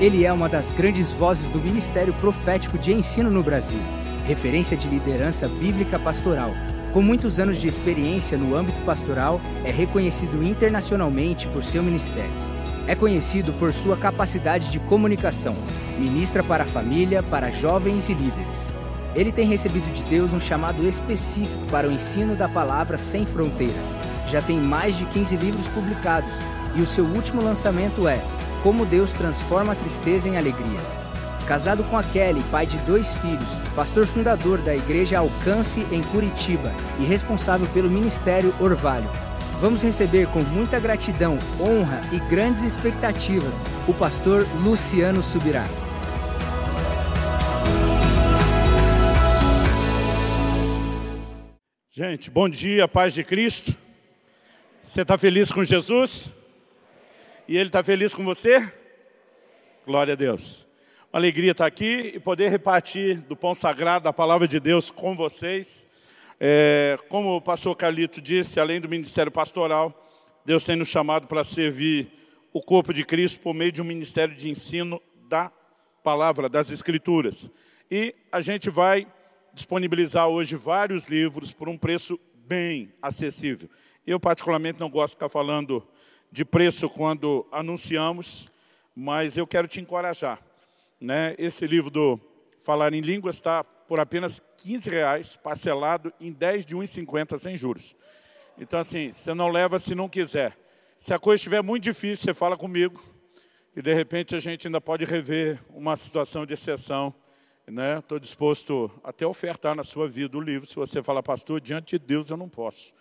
Ele é uma das grandes vozes do ministério profético de ensino no Brasil, referência de liderança bíblica pastoral. Com muitos anos de experiência no âmbito pastoral, é reconhecido internacionalmente por seu ministério. É conhecido por sua capacidade de comunicação, ministra para a família, para jovens e líderes. Ele tem recebido de Deus um chamado específico para o ensino da palavra sem fronteira. Já tem mais de 15 livros publicados e o seu último lançamento é como Deus transforma a tristeza em alegria. Casado com a Kelly, pai de dois filhos, pastor fundador da Igreja Alcance em Curitiba e responsável pelo Ministério Orvalho. Vamos receber com muita gratidão, honra e grandes expectativas o pastor Luciano Subirá. Gente, bom dia, paz de Cristo. Você está feliz com Jesus? E Ele está feliz com você? Glória a Deus. Uma alegria estar aqui e poder repartir do pão sagrado, da palavra de Deus com vocês. É, como o pastor Carlito disse, além do ministério pastoral, Deus tem nos chamado para servir o corpo de Cristo por meio de um ministério de ensino da palavra, das escrituras. E a gente vai disponibilizar hoje vários livros por um preço bem acessível. Eu particularmente não gosto de ficar falando de preço quando anunciamos, mas eu quero te encorajar. Né? Esse livro do Falar em Línguas está por apenas 15 reais, parcelado em 10 de 1,50 sem juros. Então, assim, você não leva se não quiser. Se a coisa estiver muito difícil, você fala comigo, e de repente a gente ainda pode rever uma situação de exceção. Estou né? disposto até a ofertar na sua vida o livro, se você falar, pastor, diante de Deus eu não posso.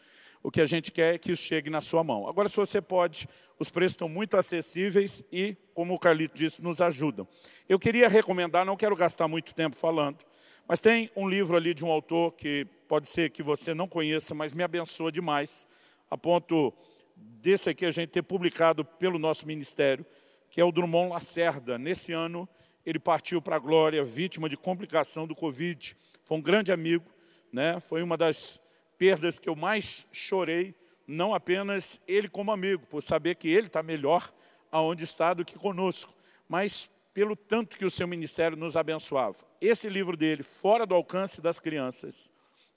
O que a gente quer é que isso chegue na sua mão. Agora, se você pode, os preços estão muito acessíveis e, como o Carlito disse, nos ajudam. Eu queria recomendar, não quero gastar muito tempo falando, mas tem um livro ali de um autor que pode ser que você não conheça, mas me abençoa demais, a ponto desse aqui a gente ter publicado pelo nosso ministério, que é o Drummond Lacerda. Nesse ano, ele partiu para a glória, vítima de complicação do Covid. Foi um grande amigo, né? foi uma das perdas que eu mais chorei, não apenas ele como amigo, por saber que ele está melhor aonde está do que conosco, mas pelo tanto que o seu ministério nos abençoava. Esse livro dele, Fora do Alcance das Crianças,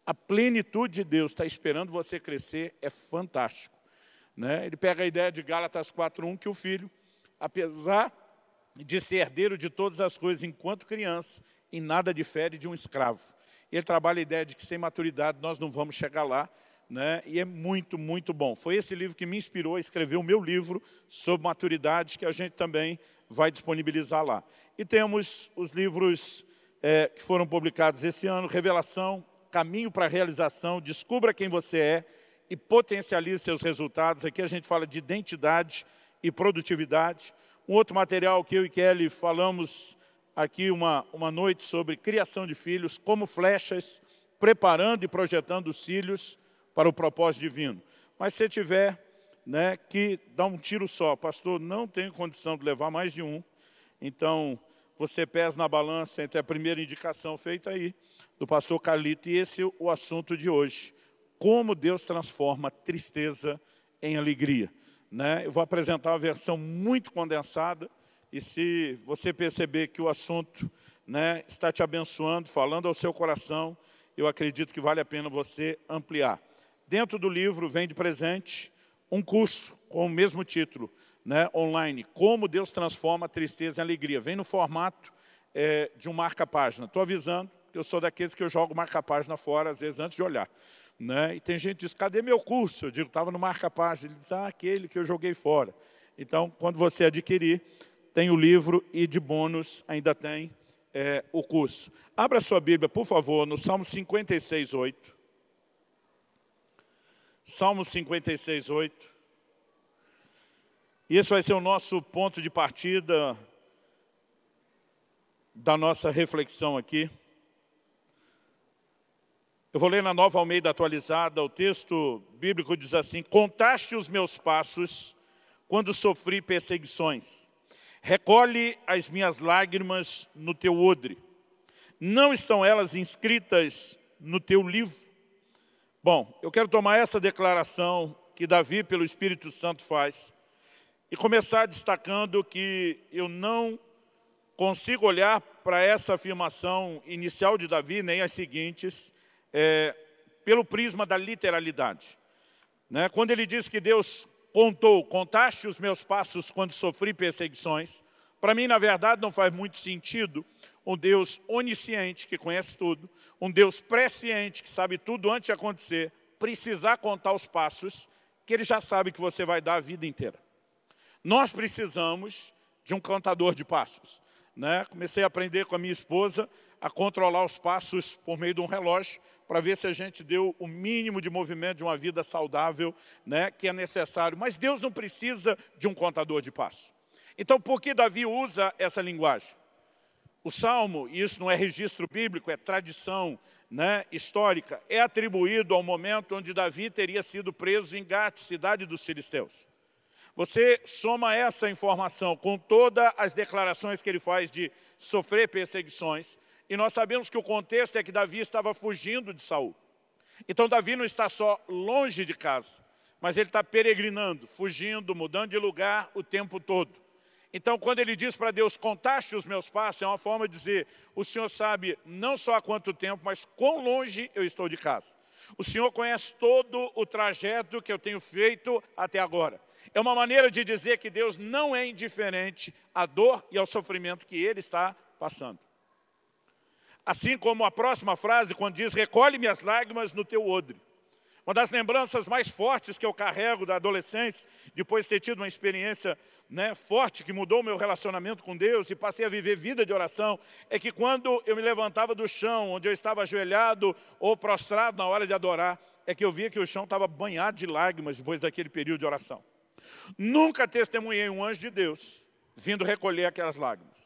a plenitude de Deus está esperando você crescer, é fantástico. Né? Ele pega a ideia de Gálatas 4.1, que o filho, apesar de ser herdeiro de todas as coisas enquanto criança, em nada difere de um escravo ele trabalha a ideia de que sem maturidade nós não vamos chegar lá, né? e é muito, muito bom. Foi esse livro que me inspirou a escrever o meu livro sobre maturidade, que a gente também vai disponibilizar lá. E temos os livros é, que foram publicados esse ano, Revelação, Caminho para a Realização, Descubra Quem Você É e Potencialize Seus Resultados. Aqui a gente fala de identidade e produtividade. Um outro material que eu e Kelly falamos aqui uma, uma noite sobre criação de filhos, como flechas, preparando e projetando os filhos para o propósito divino. Mas se tiver né, que dar um tiro só, pastor, não tenho condição de levar mais de um, então você pesa na balança entre a primeira indicação feita aí, do pastor Carlito, e esse o assunto de hoje. Como Deus transforma tristeza em alegria. Né? Eu vou apresentar uma versão muito condensada, e se você perceber que o assunto né, está te abençoando, falando ao seu coração, eu acredito que vale a pena você ampliar. Dentro do livro vem de presente um curso com o mesmo título, né, online, Como Deus Transforma a Tristeza em Alegria. Vem no formato é, de um marca-página. Estou avisando, que eu sou daqueles que eu jogo marca-página fora, às vezes, antes de olhar. Né? E tem gente que diz, cadê meu curso? Eu digo, estava no marca-página. Ele diz, ah, aquele que eu joguei fora. Então, quando você adquirir, tem o livro e de bônus ainda tem é, o curso. Abra sua Bíblia, por favor, no Salmo 56, 8. Salmo 56, 8. E esse vai ser o nosso ponto de partida da nossa reflexão aqui. Eu vou ler na Nova Almeida atualizada, o texto bíblico diz assim, Contaste os meus passos quando sofri perseguições Recolhe as minhas lágrimas no teu odre. Não estão elas inscritas no teu livro? Bom, eu quero tomar essa declaração que Davi, pelo Espírito Santo, faz e começar destacando que eu não consigo olhar para essa afirmação inicial de Davi, nem as seguintes, é, pelo prisma da literalidade. Né? Quando ele diz que Deus contou, contaste os meus passos quando sofri perseguições, para mim, na verdade, não faz muito sentido um Deus onisciente, que conhece tudo, um Deus presciente, que sabe tudo antes de acontecer, precisar contar os passos que ele já sabe que você vai dar a vida inteira. Nós precisamos de um contador de passos. Né? Comecei a aprender com a minha esposa a controlar os passos por meio de um relógio para ver se a gente deu o mínimo de movimento de uma vida saudável né, que é necessário. Mas Deus não precisa de um contador de passos. Então, por que Davi usa essa linguagem? O Salmo, e isso não é registro bíblico, é tradição né, histórica, é atribuído ao momento onde Davi teria sido preso em Gat, cidade dos filisteus. Você soma essa informação com todas as declarações que ele faz de sofrer perseguições, e nós sabemos que o contexto é que Davi estava fugindo de Saul. Então Davi não está só longe de casa, mas ele está peregrinando, fugindo, mudando de lugar o tempo todo. Então, quando ele diz para Deus, contaste os meus passos, é uma forma de dizer, o Senhor sabe não só há quanto tempo, mas quão longe eu estou de casa. O Senhor conhece todo o trajeto que eu tenho feito até agora. É uma maneira de dizer que Deus não é indiferente à dor e ao sofrimento que Ele está passando. Assim como a próxima frase, quando diz, recolhe minhas lágrimas no teu odre. Uma das lembranças mais fortes que eu carrego da adolescência, depois de ter tido uma experiência né, forte que mudou o meu relacionamento com Deus e passei a viver vida de oração, é que quando eu me levantava do chão, onde eu estava ajoelhado ou prostrado na hora de adorar, é que eu via que o chão estava banhado de lágrimas depois daquele período de oração. Nunca testemunhei um anjo de Deus vindo recolher aquelas lágrimas.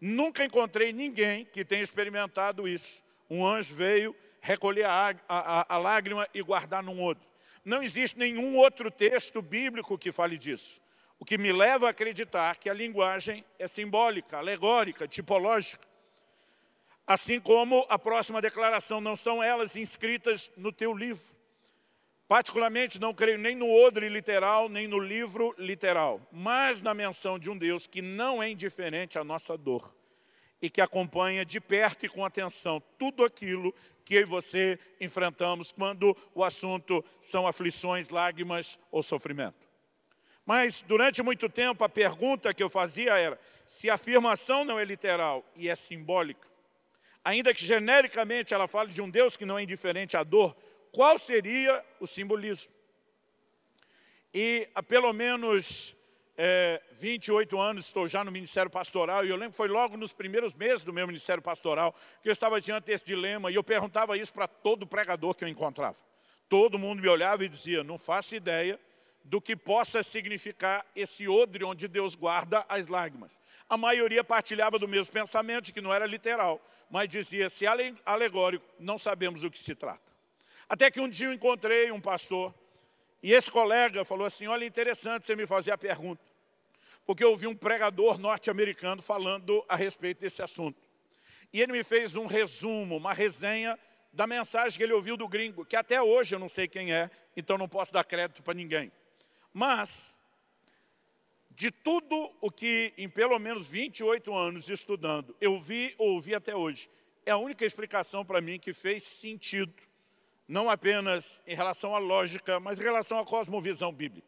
Nunca encontrei ninguém que tenha experimentado isso. Um anjo veio recolher a, a, a lágrima e guardar num outro. Não existe nenhum outro texto bíblico que fale disso. O que me leva a acreditar que a linguagem é simbólica, alegórica, tipológica. Assim como a próxima declaração, não estão elas inscritas no teu livro. Particularmente não creio nem no odre literal, nem no livro literal, mas na menção de um Deus que não é indiferente à nossa dor e que acompanha de perto e com atenção tudo aquilo que eu e você enfrentamos quando o assunto são aflições, lágrimas ou sofrimento. Mas durante muito tempo a pergunta que eu fazia era, se a afirmação não é literal e é simbólica, ainda que genericamente ela fale de um Deus que não é indiferente à dor, qual seria o simbolismo? E há pelo menos é, 28 anos estou já no Ministério Pastoral e eu lembro que foi logo nos primeiros meses do meu Ministério Pastoral que eu estava diante desse dilema e eu perguntava isso para todo pregador que eu encontrava. Todo mundo me olhava e dizia, não faço ideia do que possa significar esse odre onde Deus guarda as lágrimas. A maioria partilhava do mesmo pensamento, que não era literal, mas dizia, se é alegórico, não sabemos do que se trata. Até que um dia eu encontrei um pastor e esse colega falou assim, olha, interessante você me fazer a pergunta, porque eu ouvi um pregador norte-americano falando a respeito desse assunto. E ele me fez um resumo, uma resenha da mensagem que ele ouviu do gringo, que até hoje eu não sei quem é, então não posso dar crédito para ninguém. Mas, de tudo o que em pelo menos 28 anos estudando, eu vi ou ouvi até hoje, é a única explicação para mim que fez sentido não apenas em relação à lógica, mas em relação à cosmovisão bíblica.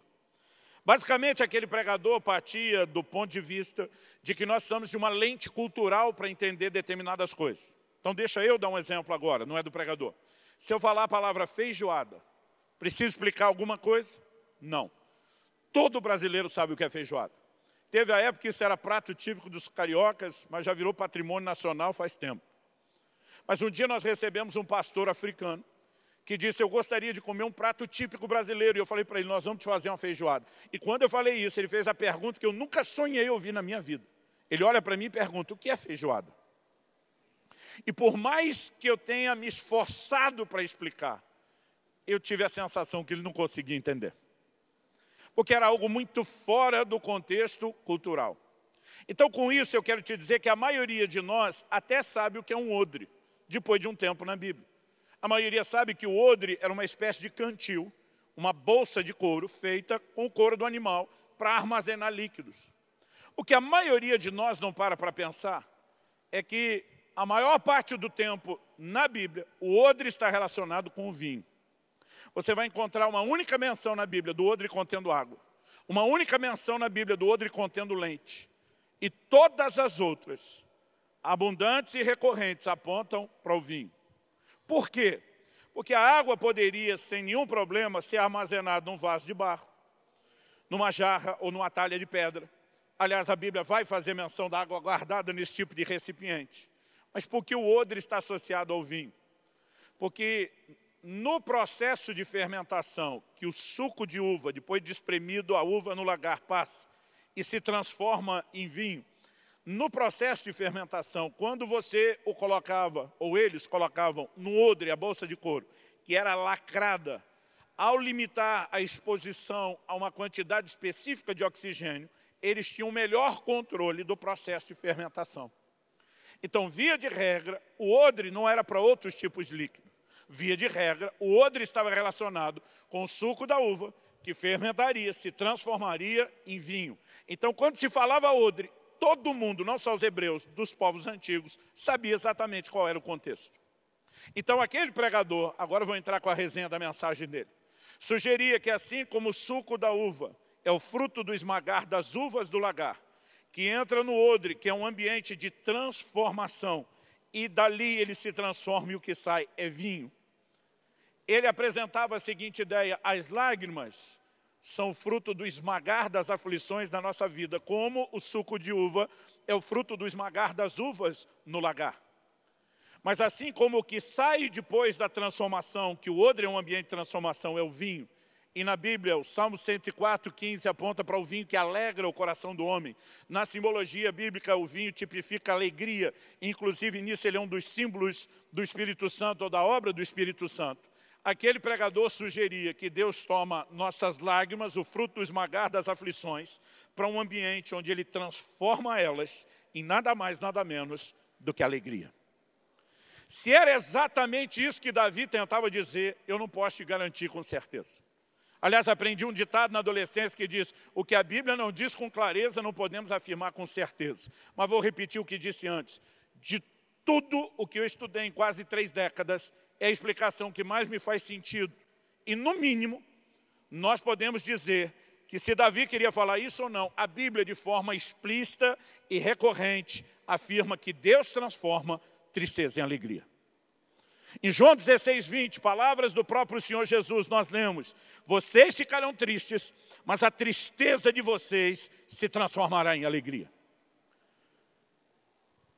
Basicamente, aquele pregador partia do ponto de vista de que nós somos de uma lente cultural para entender determinadas coisas. Então, deixa eu dar um exemplo agora, não é do pregador. Se eu falar a palavra feijoada, preciso explicar alguma coisa? Não. Todo brasileiro sabe o que é feijoada. Teve a época que isso era prato típico dos cariocas, mas já virou patrimônio nacional faz tempo. Mas um dia nós recebemos um pastor africano, que disse, eu gostaria de comer um prato típico brasileiro. E eu falei para ele, nós vamos te fazer uma feijoada. E quando eu falei isso, ele fez a pergunta que eu nunca sonhei ouvir na minha vida. Ele olha para mim e pergunta, o que é feijoada? E por mais que eu tenha me esforçado para explicar, eu tive a sensação que ele não conseguia entender. Porque era algo muito fora do contexto cultural. Então, com isso, eu quero te dizer que a maioria de nós até sabe o que é um odre, depois de um tempo na Bíblia. A maioria sabe que o odre era uma espécie de cantil, uma bolsa de couro feita com o couro do animal para armazenar líquidos. O que a maioria de nós não para para pensar é que a maior parte do tempo na Bíblia, o odre está relacionado com o vinho. Você vai encontrar uma única menção na Bíblia do odre contendo água. Uma única menção na Bíblia do odre contendo leite. E todas as outras, abundantes e recorrentes, apontam para o vinho. Por quê? Porque a água poderia, sem nenhum problema, ser armazenada num vaso de barro, numa jarra ou numa talha de pedra. Aliás, a Bíblia vai fazer menção da água guardada nesse tipo de recipiente. Mas por que o odre está associado ao vinho? Porque no processo de fermentação, que o suco de uva, depois de espremido a uva no lagar, passa e se transforma em vinho, no processo de fermentação, quando você o colocava, ou eles colocavam no odre, a bolsa de couro, que era lacrada, ao limitar a exposição a uma quantidade específica de oxigênio, eles tinham melhor controle do processo de fermentação. Então, via de regra, o odre não era para outros tipos de líquido. Via de regra, o odre estava relacionado com o suco da uva, que fermentaria, se transformaria em vinho. Então, quando se falava odre, todo mundo, não só os hebreus, dos povos antigos, sabia exatamente qual era o contexto. Então, aquele pregador, agora vou entrar com a resenha da mensagem dele, sugeria que assim como o suco da uva é o fruto do esmagar das uvas do lagar, que entra no odre, que é um ambiente de transformação, e dali ele se transforma e o que sai é vinho ele apresentava a seguinte ideia, as lágrimas são fruto do esmagar das aflições da nossa vida, como o suco de uva é o fruto do esmagar das uvas no lagar. Mas assim como o que sai depois da transformação, que o odre é um ambiente de transformação, é o vinho, e na Bíblia, o Salmo 104, 15 aponta para o vinho que alegra o coração do homem. Na simbologia bíblica, o vinho tipifica alegria. Inclusive, nisso ele é um dos símbolos do Espírito Santo, ou da obra do Espírito Santo. Aquele pregador sugeria que Deus toma nossas lágrimas, o fruto do esmagar das aflições, para um ambiente onde Ele transforma elas em nada mais, nada menos do que alegria. Se era exatamente isso que Davi tentava dizer, eu não posso te garantir com certeza. Aliás, aprendi um ditado na adolescência que diz, o que a Bíblia não diz com clareza, não podemos afirmar com certeza. Mas vou repetir o que disse antes. De tudo o que eu estudei em quase três décadas, é a explicação que mais me faz sentido. E, no mínimo, nós podemos dizer que se Davi queria falar isso ou não, a Bíblia, de forma explícita e recorrente, afirma que Deus transforma tristeza em alegria. Em João 16, 20, palavras do próprio Senhor Jesus, nós lemos, vocês ficarão tristes, mas a tristeza de vocês se transformará em alegria.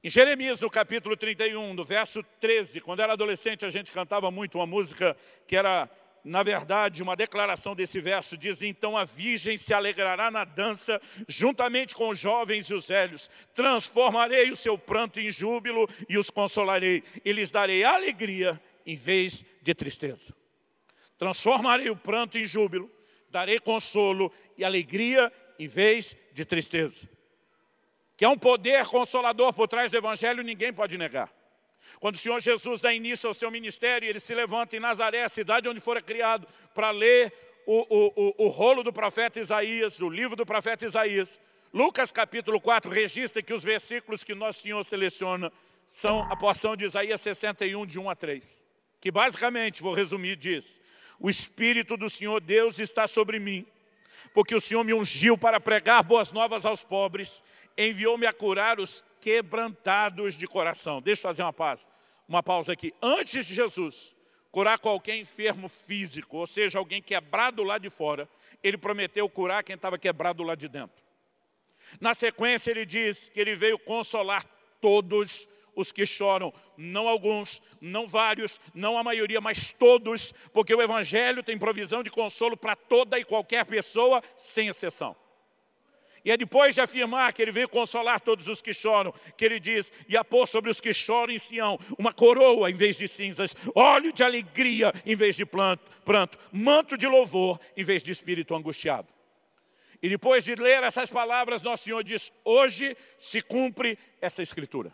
Em Jeremias, no capítulo 31, no verso 13, quando era adolescente, a gente cantava muito uma música que era, na verdade, uma declaração desse verso. Diz, então a virgem se alegrará na dança, juntamente com os jovens e os velhos. Transformarei o seu pranto em júbilo e os consolarei. E lhes darei alegria em vez de tristeza. Transformarei o pranto em júbilo, darei consolo e alegria em vez de tristeza que é um poder consolador por trás do Evangelho, ninguém pode negar. Quando o Senhor Jesus dá início ao seu ministério, ele se levanta em Nazaré, a cidade onde fora criado, para ler o, o, o, o rolo do profeta Isaías, o livro do profeta Isaías. Lucas capítulo 4 registra que os versículos que nosso Senhor seleciona são a porção de Isaías 61, de 1 a 3. Que basicamente, vou resumir, diz, o Espírito do Senhor Deus está sobre mim, porque o Senhor me ungiu para pregar boas novas aos pobres, enviou-me a curar os quebrantados de coração. Deixa eu fazer uma pausa, uma pausa aqui. Antes de Jesus curar qualquer enfermo físico, ou seja, alguém quebrado lá de fora, ele prometeu curar quem estava quebrado lá de dentro. Na sequência ele diz que ele veio consolar todos os que choram, não alguns, não vários, não a maioria, mas todos, porque o Evangelho tem provisão de consolo para toda e qualquer pessoa, sem exceção. E é depois de afirmar que ele veio consolar todos os que choram, que ele diz, e a pôr sobre os que choram em Sião, uma coroa em vez de cinzas, óleo de alegria em vez de pranto, pranto manto de louvor em vez de espírito angustiado. E depois de ler essas palavras, Nosso Senhor diz, hoje se cumpre esta escritura.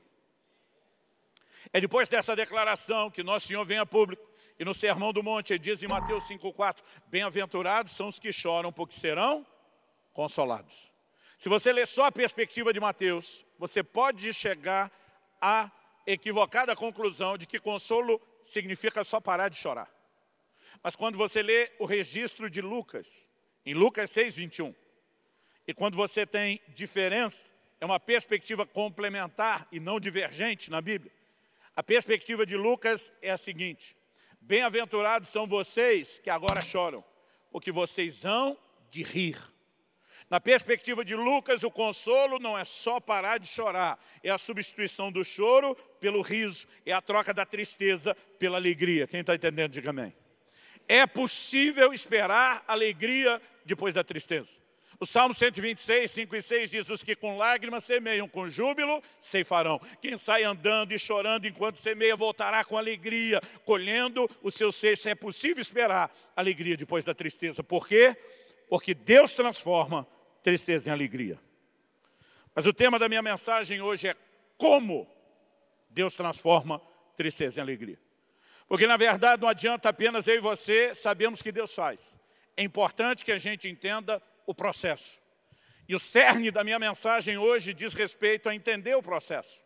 É depois dessa declaração que Nosso Senhor vem a público, e no Sermão do Monte ele diz em Mateus 5,4, bem-aventurados são os que choram, porque serão consolados. Se você ler só a perspectiva de Mateus, você pode chegar a equivocada conclusão de que consolo significa só parar de chorar. Mas quando você lê o registro de Lucas, em Lucas 6, 21, e quando você tem diferença, é uma perspectiva complementar e não divergente na Bíblia. A perspectiva de Lucas é a seguinte, bem-aventurados são vocês que agora choram, porque vocês hão de rir. Na perspectiva de Lucas, o consolo não é só parar de chorar, é a substituição do choro pelo riso, é a troca da tristeza pela alegria. Quem está entendendo, diga amém. É possível esperar alegria depois da tristeza. O Salmo 126, 5 e 6 diz, os que com lágrimas semeiam, com júbilo ceifarão. Quem sai andando e chorando enquanto semeia, voltará com alegria, colhendo o seu seixo. É possível esperar alegria depois da tristeza. Por quê? Porque Deus transforma tristeza em alegria. Mas o tema da minha mensagem hoje é como Deus transforma tristeza em alegria. Porque na verdade não adianta apenas eu e você sabemos que Deus faz. É importante que a gente entenda o processo. E o cerne da minha mensagem hoje diz respeito a entender o processo.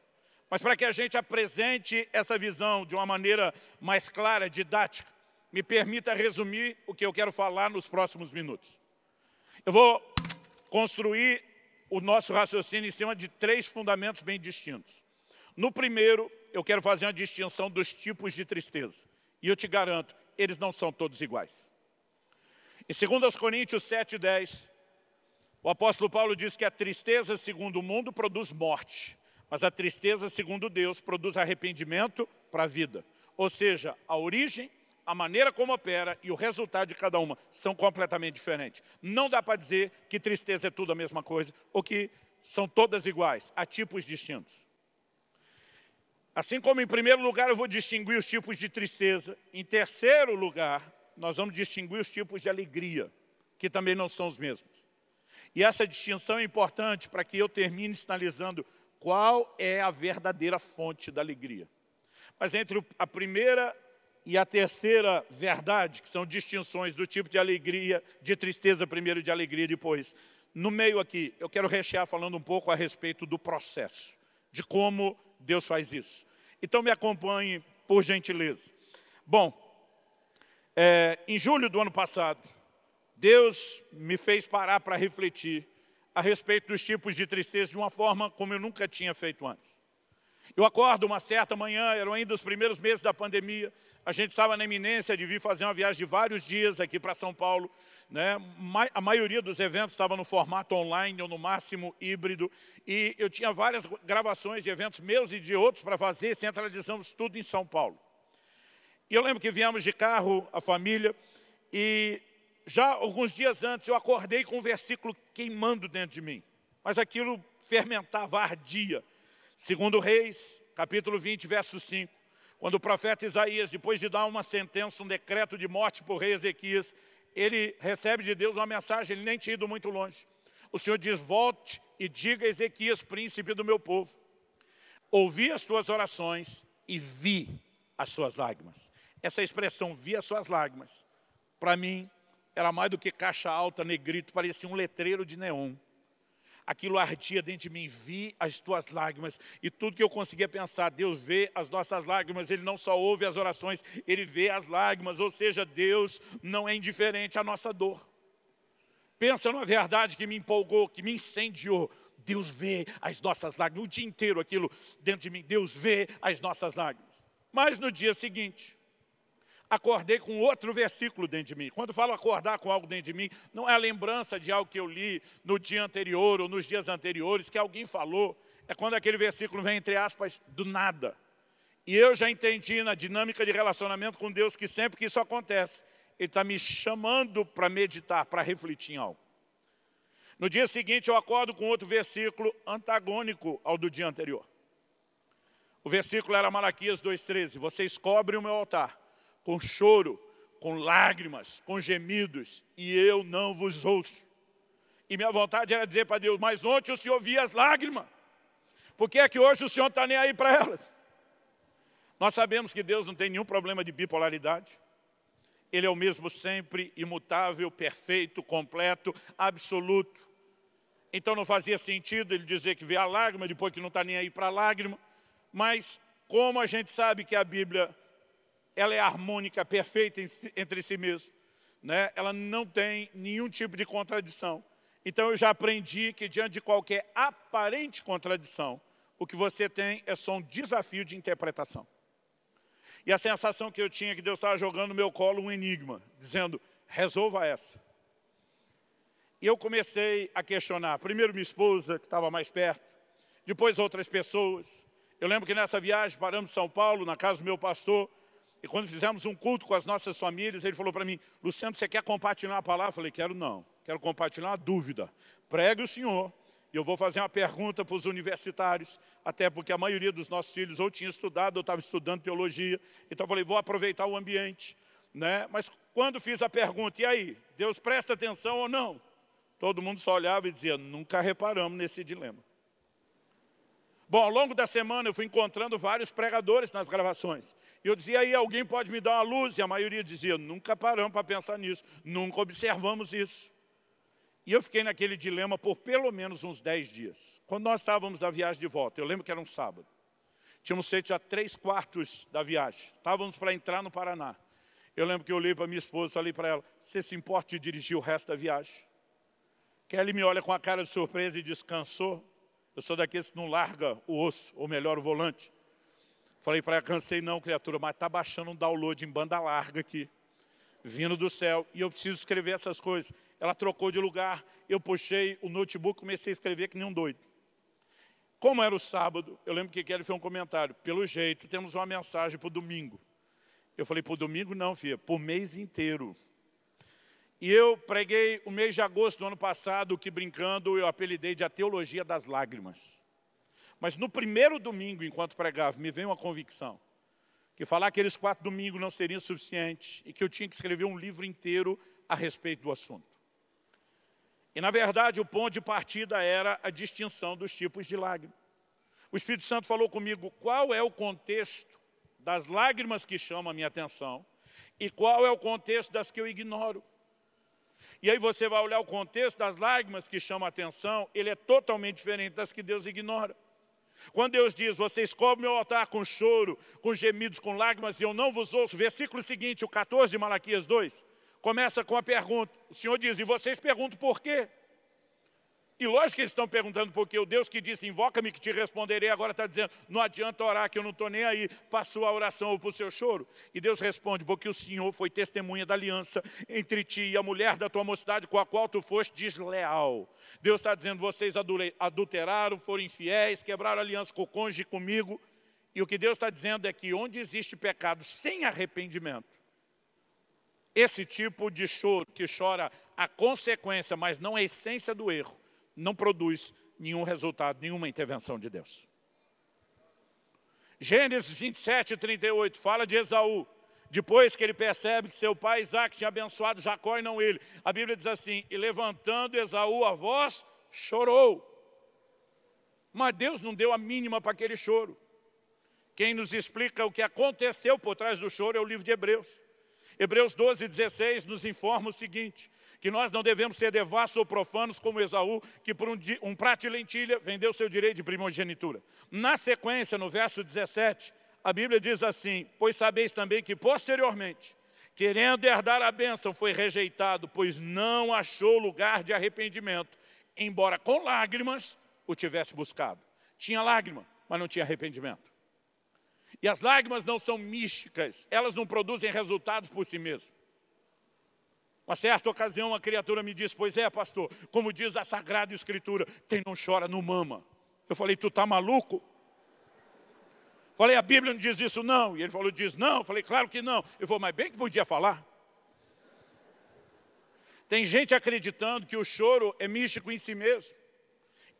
Mas para que a gente apresente essa visão de uma maneira mais clara, didática, me permita resumir o que eu quero falar nos próximos minutos. Eu vou construir o nosso raciocínio em cima de três fundamentos bem distintos. No primeiro, eu quero fazer uma distinção dos tipos de tristeza. E eu te garanto, eles não são todos iguais. Em 2 Coríntios 7, 10, o apóstolo Paulo diz que a tristeza segundo o mundo produz morte, mas a tristeza segundo Deus produz arrependimento para a vida. Ou seja, a origem a maneira como opera e o resultado de cada uma são completamente diferentes. Não dá para dizer que tristeza é tudo a mesma coisa ou que são todas iguais, há tipos distintos. Assim como em primeiro lugar eu vou distinguir os tipos de tristeza, em terceiro lugar nós vamos distinguir os tipos de alegria, que também não são os mesmos. E essa distinção é importante para que eu termine sinalizando qual é a verdadeira fonte da alegria. Mas entre a primeira e a terceira verdade, que são distinções do tipo de alegria, de tristeza primeiro de alegria depois. No meio aqui, eu quero rechear falando um pouco a respeito do processo, de como Deus faz isso. Então me acompanhe, por gentileza. Bom, é, em julho do ano passado, Deus me fez parar para refletir a respeito dos tipos de tristeza de uma forma como eu nunca tinha feito antes. Eu acordo uma certa manhã, eram ainda os primeiros meses da pandemia, a gente estava na iminência de vir fazer uma viagem de vários dias aqui para São Paulo. Né? A maioria dos eventos estava no formato online ou no máximo híbrido. E eu tinha várias gravações de eventos meus e de outros para fazer, centralizamos tudo em São Paulo. E eu lembro que viemos de carro, a família, e já alguns dias antes eu acordei com um versículo queimando dentro de mim. Mas aquilo fermentava, ardia. Segundo Reis, capítulo 20, verso 5, quando o profeta Isaías, depois de dar uma sentença, um decreto de morte por rei Ezequias, ele recebe de Deus uma mensagem, ele nem tinha ido muito longe. O Senhor diz, volte e diga a Ezequias, príncipe do meu povo, ouvi as tuas orações e vi as suas lágrimas. Essa expressão, vi as suas lágrimas, para mim, era mais do que caixa alta, negrito, parecia um letreiro de neon aquilo ardia dentro de mim, vi as tuas lágrimas, e tudo que eu conseguia pensar, Deus vê as nossas lágrimas, Ele não só ouve as orações, Ele vê as lágrimas, ou seja, Deus não é indiferente à nossa dor. Pensa numa verdade que me empolgou, que me incendiou, Deus vê as nossas lágrimas, o dia inteiro aquilo dentro de mim, Deus vê as nossas lágrimas. Mas no dia seguinte, acordei com outro versículo dentro de mim. Quando falo acordar com algo dentro de mim, não é a lembrança de algo que eu li no dia anterior ou nos dias anteriores, que alguém falou. É quando aquele versículo vem, entre aspas, do nada. E eu já entendi na dinâmica de relacionamento com Deus que sempre que isso acontece, Ele está me chamando para meditar, para refletir em algo. No dia seguinte eu acordo com outro versículo antagônico ao do dia anterior. O versículo era Malaquias 2,13. Vocês cobrem o meu altar com choro, com lágrimas, com gemidos, e eu não vos ouço. E minha vontade era dizer para Deus, mas ontem o Senhor via as lágrimas. Por que é que hoje o Senhor está nem aí para elas? Nós sabemos que Deus não tem nenhum problema de bipolaridade. Ele é o mesmo sempre, imutável, perfeito, completo, absoluto. Então não fazia sentido ele dizer que vê a lágrima, depois que não está nem aí para a lágrima. Mas como a gente sabe que a Bíblia ela é harmônica, perfeita entre si mesma, né? ela não tem nenhum tipo de contradição. Então eu já aprendi que diante de qualquer aparente contradição, o que você tem é só um desafio de interpretação. E a sensação que eu tinha é que Deus estava jogando no meu colo um enigma, dizendo, resolva essa. E eu comecei a questionar, primeiro minha esposa, que estava mais perto, depois outras pessoas. Eu lembro que nessa viagem paramos em São Paulo, na casa do meu pastor, e quando fizemos um culto com as nossas famílias, ele falou para mim, Luciano, você quer compartilhar a palavra? Eu falei, quero não, quero compartilhar uma dúvida. Pregue o Senhor, e eu vou fazer uma pergunta para os universitários, até porque a maioria dos nossos filhos ou tinha estudado ou estava estudando teologia. Então eu falei, vou aproveitar o ambiente. Né? Mas quando fiz a pergunta, e aí, Deus presta atenção ou não? Todo mundo só olhava e dizia, nunca reparamos nesse dilema. Bom, ao longo da semana eu fui encontrando vários pregadores nas gravações. E eu dizia, aí alguém pode me dar uma luz? E a maioria dizia, nunca paramos para pensar nisso, nunca observamos isso. E eu fiquei naquele dilema por pelo menos uns 10 dias. Quando nós estávamos na viagem de volta, eu lembro que era um sábado. Tínhamos feito já três quartos da viagem. Estávamos para entrar no Paraná. Eu lembro que eu olhei para minha esposa e falei para ela, você se importa de dirigir o resto da viagem? Kelly me olha com a cara de surpresa e descansou. Eu sou daqueles que não larga o osso, ou melhor, o volante. Falei para ela, cansei não, criatura, mas está baixando um download em banda larga aqui, vindo do céu, e eu preciso escrever essas coisas. Ela trocou de lugar, eu puxei o notebook, comecei a escrever que nem um doido. Como era o sábado, eu lembro que ele fez um comentário, pelo jeito, temos uma mensagem para o domingo. Eu falei, para o domingo não, filha, o mês inteiro. E eu preguei o mês de agosto do ano passado, que brincando eu apelidei de a teologia das lágrimas. Mas no primeiro domingo, enquanto pregava, me veio uma convicção. Que falar aqueles quatro domingos não seria suficiente e que eu tinha que escrever um livro inteiro a respeito do assunto. E na verdade o ponto de partida era a distinção dos tipos de lágrimas. O Espírito Santo falou comigo qual é o contexto das lágrimas que chamam a minha atenção e qual é o contexto das que eu ignoro. E aí você vai olhar o contexto das lágrimas que chamam a atenção, ele é totalmente diferente das que Deus ignora. Quando Deus diz, vocês cobrem meu altar com choro, com gemidos, com lágrimas, e eu não vos ouço. Versículo seguinte, o 14 de Malaquias 2, começa com a pergunta. O Senhor diz, e vocês perguntam por quê? E lógico que eles estão perguntando porque o Deus que disse, invoca-me que te responderei, agora está dizendo, não adianta orar que eu não estou nem aí para a oração ou para o seu choro. E Deus responde, porque o Senhor foi testemunha da aliança entre ti e a mulher da tua mocidade com a qual tu foste desleal. Deus está dizendo, vocês adulteraram, foram infiéis, quebraram aliança com o cônjuge comigo. E o que Deus está dizendo é que onde existe pecado sem arrependimento, esse tipo de choro que chora a consequência, mas não a essência do erro, não produz nenhum resultado, nenhuma intervenção de Deus. Gênesis 27, 38, fala de Esaú. Depois que ele percebe que seu pai Isaac tinha abençoado Jacó e não ele. A Bíblia diz assim, e levantando Esaú a voz, chorou. Mas Deus não deu a mínima para aquele choro. Quem nos explica o que aconteceu por trás do choro é o livro de Hebreus. Hebreus 12, 16 nos informa o seguinte, que nós não devemos ser devassos ou profanos como Esaú, que por um, um prato de lentilha vendeu seu direito de primogenitura. Na sequência, no verso 17, a Bíblia diz assim, pois sabeis também que posteriormente, querendo herdar a bênção, foi rejeitado, pois não achou lugar de arrependimento, embora com lágrimas o tivesse buscado. Tinha lágrima, mas não tinha arrependimento. E as lágrimas não são místicas, elas não produzem resultados por si mesmas. Uma certa ocasião, uma criatura me disse, pois é, pastor, como diz a Sagrada Escritura, quem não chora não mama. Eu falei, tu tá maluco? Falei, a Bíblia não diz isso não. E ele falou, diz não. Eu falei, claro que não. Eu falei, mas bem que podia falar. Tem gente acreditando que o choro é místico em si mesmo.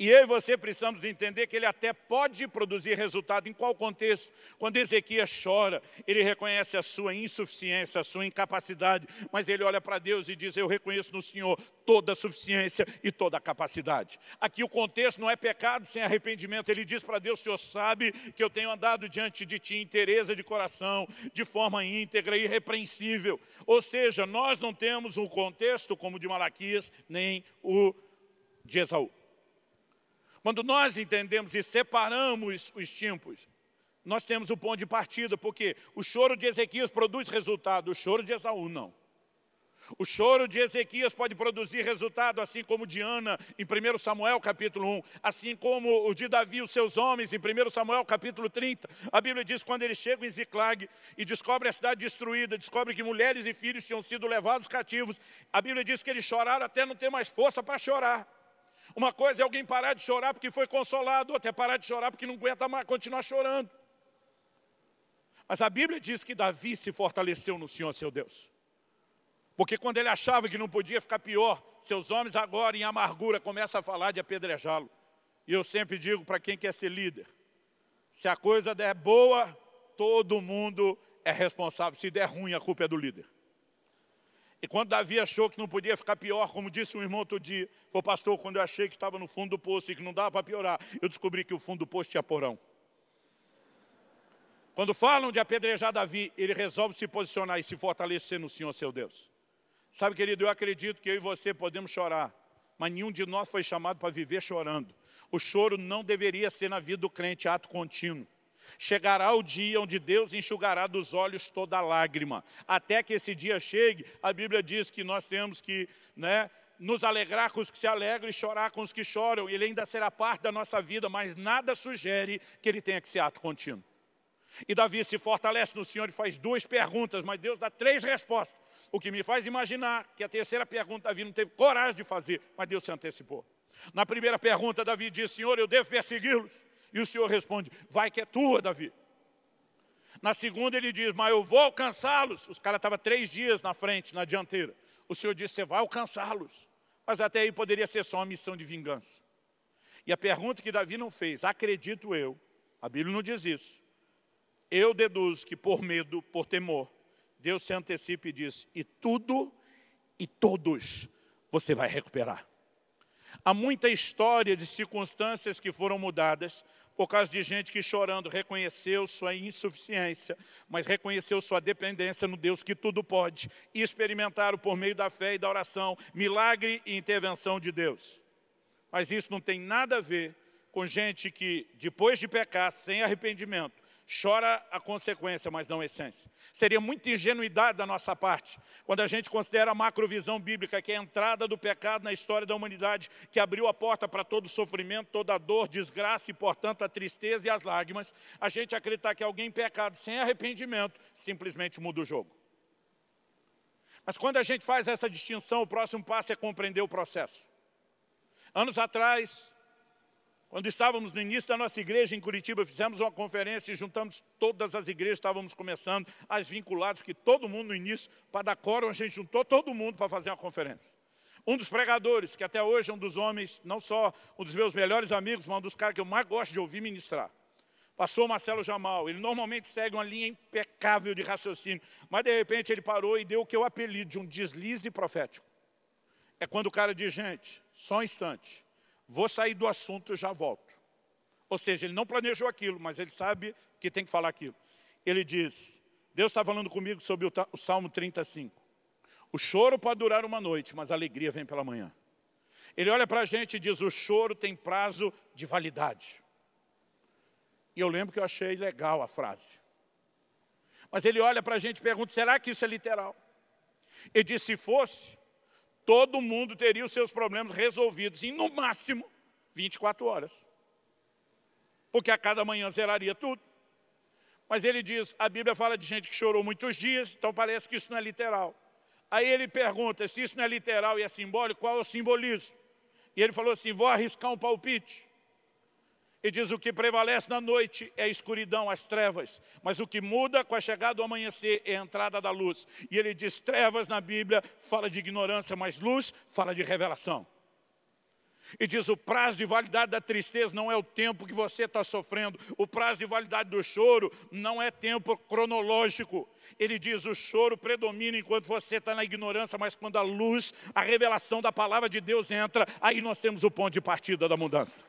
E eu e você precisamos entender que ele até pode produzir resultado em qual contexto. Quando Ezequias chora, ele reconhece a sua insuficiência, a sua incapacidade, mas ele olha para Deus e diz, eu reconheço no Senhor toda a suficiência e toda a capacidade. Aqui o contexto não é pecado sem arrependimento, ele diz para Deus, o Senhor sabe que eu tenho andado diante de Ti em tereza de coração, de forma íntegra e irrepreensível. Ou seja, nós não temos um contexto como o de Malaquias, nem o de Esaú. Quando nós entendemos e separamos os tipos, nós temos o ponto de partida, porque o choro de Ezequias produz resultado, o choro de Esaú não. O choro de Ezequias pode produzir resultado, assim como de Ana, em 1 Samuel capítulo 1, assim como o de Davi, os seus homens, em 1 Samuel capítulo 30. A Bíblia diz quando eles chegam em Ziclag e descobrem a cidade destruída, descobrem que mulheres e filhos tinham sido levados cativos, a Bíblia diz que eles choraram até não ter mais força para chorar. Uma coisa é alguém parar de chorar porque foi consolado, outra é parar de chorar porque não aguenta mais continuar chorando. Mas a Bíblia diz que Davi se fortaleceu no Senhor seu Deus. Porque quando ele achava que não podia ficar pior, seus homens agora em amargura começam a falar de apedrejá-lo. E eu sempre digo para quem quer ser líder, se a coisa der boa, todo mundo é responsável. Se der ruim, a culpa é do líder. E quando Davi achou que não podia ficar pior, como disse um irmão outro dia, foi pastor, quando eu achei que estava no fundo do poço e que não dava para piorar, eu descobri que o fundo do poço tinha porão. Quando falam de apedrejar Davi, ele resolve se posicionar e se fortalecer no Senhor seu Deus. Sabe, querido, eu acredito que eu e você podemos chorar, mas nenhum de nós foi chamado para viver chorando. O choro não deveria ser na vida do crente ato contínuo. Chegará o dia onde Deus enxugará dos olhos toda lágrima. Até que esse dia chegue, a Bíblia diz que nós temos que né, nos alegrar com os que se alegram e chorar com os que choram. Ele ainda será parte da nossa vida, mas nada sugere que ele tenha que ser ato contínuo. E Davi se fortalece no Senhor e faz duas perguntas, mas Deus dá três respostas. O que me faz imaginar que a terceira pergunta Davi não teve coragem de fazer, mas Deus se antecipou. Na primeira pergunta, Davi diz, Senhor, eu devo persegui-los? E o Senhor responde, vai que é tua, Davi. Na segunda ele diz, mas eu vou alcançá-los. Os caras estavam três dias na frente, na dianteira. O Senhor disse, você vai alcançá-los. Mas até aí poderia ser só uma missão de vingança. E a pergunta que Davi não fez, acredito eu, a Bíblia não diz isso, eu deduzo que por medo, por temor, Deus se antecipa e diz, e tudo e todos você vai recuperar. Há muita história de circunstâncias que foram mudadas por causa de gente que chorando reconheceu sua insuficiência, mas reconheceu sua dependência no Deus que tudo pode e experimentaram por meio da fé e da oração milagre e intervenção de Deus. Mas isso não tem nada a ver com gente que, depois de pecar sem arrependimento, chora a consequência, mas não a essência. Seria muita ingenuidade da nossa parte, quando a gente considera a macrovisão bíblica, que é a entrada do pecado na história da humanidade, que abriu a porta para todo sofrimento, toda dor, desgraça e, portanto, a tristeza e as lágrimas, a gente acreditar que alguém pecado sem arrependimento simplesmente muda o jogo. Mas quando a gente faz essa distinção, o próximo passo é compreender o processo. Anos atrás, quando estávamos no início da nossa igreja em Curitiba, fizemos uma conferência e juntamos todas as igrejas, estávamos começando, as vinculadas, que todo mundo no início, para dar coro, a gente juntou todo mundo para fazer uma conferência. Um dos pregadores, que até hoje é um dos homens, não só um dos meus melhores amigos, mas um dos caras que eu mais gosto de ouvir ministrar. Passou Marcelo Jamal, ele normalmente segue uma linha impecável de raciocínio, mas de repente ele parou e deu o que eu apelido de um deslize profético. É quando o cara diz, gente, só um instante, vou sair do assunto e já volto. Ou seja, ele não planejou aquilo, mas ele sabe que tem que falar aquilo. Ele diz, Deus está falando comigo sobre o Salmo 35. O choro pode durar uma noite, mas a alegria vem pela manhã. Ele olha para a gente e diz, o choro tem prazo de validade. E eu lembro que eu achei legal a frase. Mas ele olha para a gente e pergunta, será que isso é literal? Ele diz, se fosse, todo mundo teria os seus problemas resolvidos em, no máximo, 24 horas. Porque a cada manhã zeraria tudo. Mas ele diz, a Bíblia fala de gente que chorou muitos dias, então parece que isso não é literal. Aí ele pergunta, se isso não é literal e é simbólico, qual é o simbolismo? E ele falou assim, vou arriscar um palpite. E diz, o que prevalece na noite é a escuridão, as trevas. Mas o que muda com a chegada do amanhecer é a entrada da luz. E ele diz, trevas na Bíblia fala de ignorância, mas luz fala de revelação. E diz, o prazo de validade da tristeza não é o tempo que você está sofrendo. O prazo de validade do choro não é tempo cronológico. Ele diz, o choro predomina enquanto você está na ignorância, mas quando a luz, a revelação da palavra de Deus entra, aí nós temos o ponto de partida da mudança.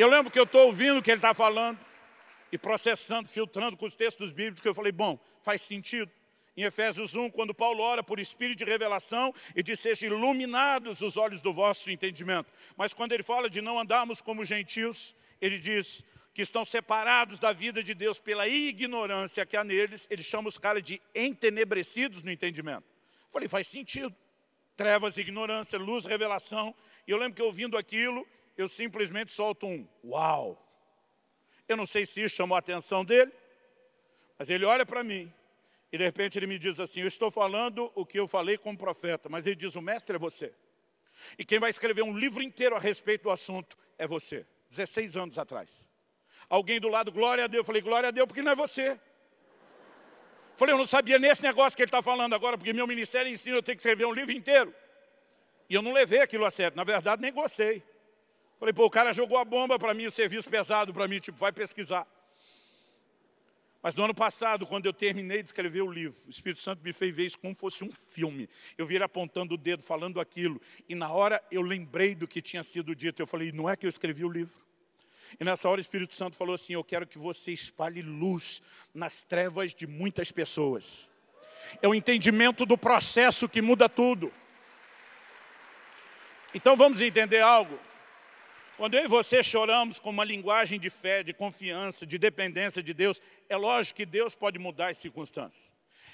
Eu lembro que eu estou ouvindo o que ele está falando e processando, filtrando com os textos bíblicos, que eu falei, bom, faz sentido. em Efésios 1, quando Paulo ora por espírito de revelação e diz, sejam iluminados os olhos do vosso entendimento. Mas quando ele fala de não andarmos como gentios, ele diz que estão separados da vida de Deus pela ignorância que há neles, ele chama os caras de entenebrecidos no entendimento. Falei, faz sentido. Trevas, ignorância, luz, revelação. E eu lembro que ouvindo aquilo, eu simplesmente solto um uau. Eu não sei se isso chamou a atenção dele, mas ele olha para mim e de repente ele me diz assim, eu estou falando o que eu falei como profeta, mas ele diz, o mestre é você. E quem vai escrever um livro inteiro a respeito do assunto é você. 16 anos atrás. Alguém do lado, glória a Deus. Eu falei, glória a Deus, porque não é você. Falei, eu não sabia nesse negócio que ele está falando agora, porque meu ministério ensina eu tenho que escrever um livro inteiro. E eu não levei aquilo a sério. Na verdade, nem gostei. Falei, pô, o cara jogou a bomba para mim, o serviço pesado para mim, tipo, vai pesquisar. Mas no ano passado, quando eu terminei de escrever o livro, o Espírito Santo me fez ver isso como fosse um filme. Eu vi ele apontando o dedo, falando aquilo. E na hora eu lembrei do que tinha sido dito. Eu falei, não é que eu escrevi o livro? E nessa hora o Espírito Santo falou assim, eu quero que você espalhe luz nas trevas de muitas pessoas. É o entendimento do processo que muda tudo. Então vamos entender algo. Quando eu e você choramos com uma linguagem de fé, de confiança, de dependência de Deus, é lógico que Deus pode mudar as circunstâncias.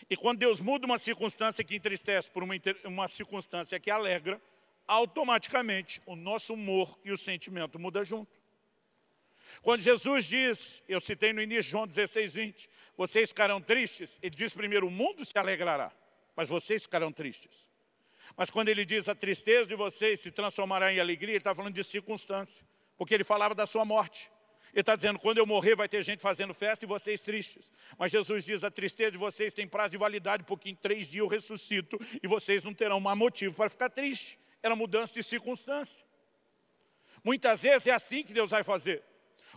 E quando Deus muda uma circunstância que entristece por uma, uma circunstância que alegra, automaticamente o nosso humor e o sentimento mudam junto. Quando Jesus diz, eu citei no início, João 16, 20, vocês ficarão tristes, ele diz primeiro, o mundo se alegrará, mas vocês ficarão tristes. Mas quando ele diz a tristeza de vocês se transformará em alegria, ele está falando de circunstância, porque ele falava da sua morte. Ele está dizendo, quando eu morrer vai ter gente fazendo festa e vocês tristes. Mas Jesus diz, a tristeza de vocês tem prazo de validade, porque em três dias eu ressuscito e vocês não terão mais motivo para ficar triste. Era mudança de circunstância. Muitas vezes é assim que Deus vai fazer.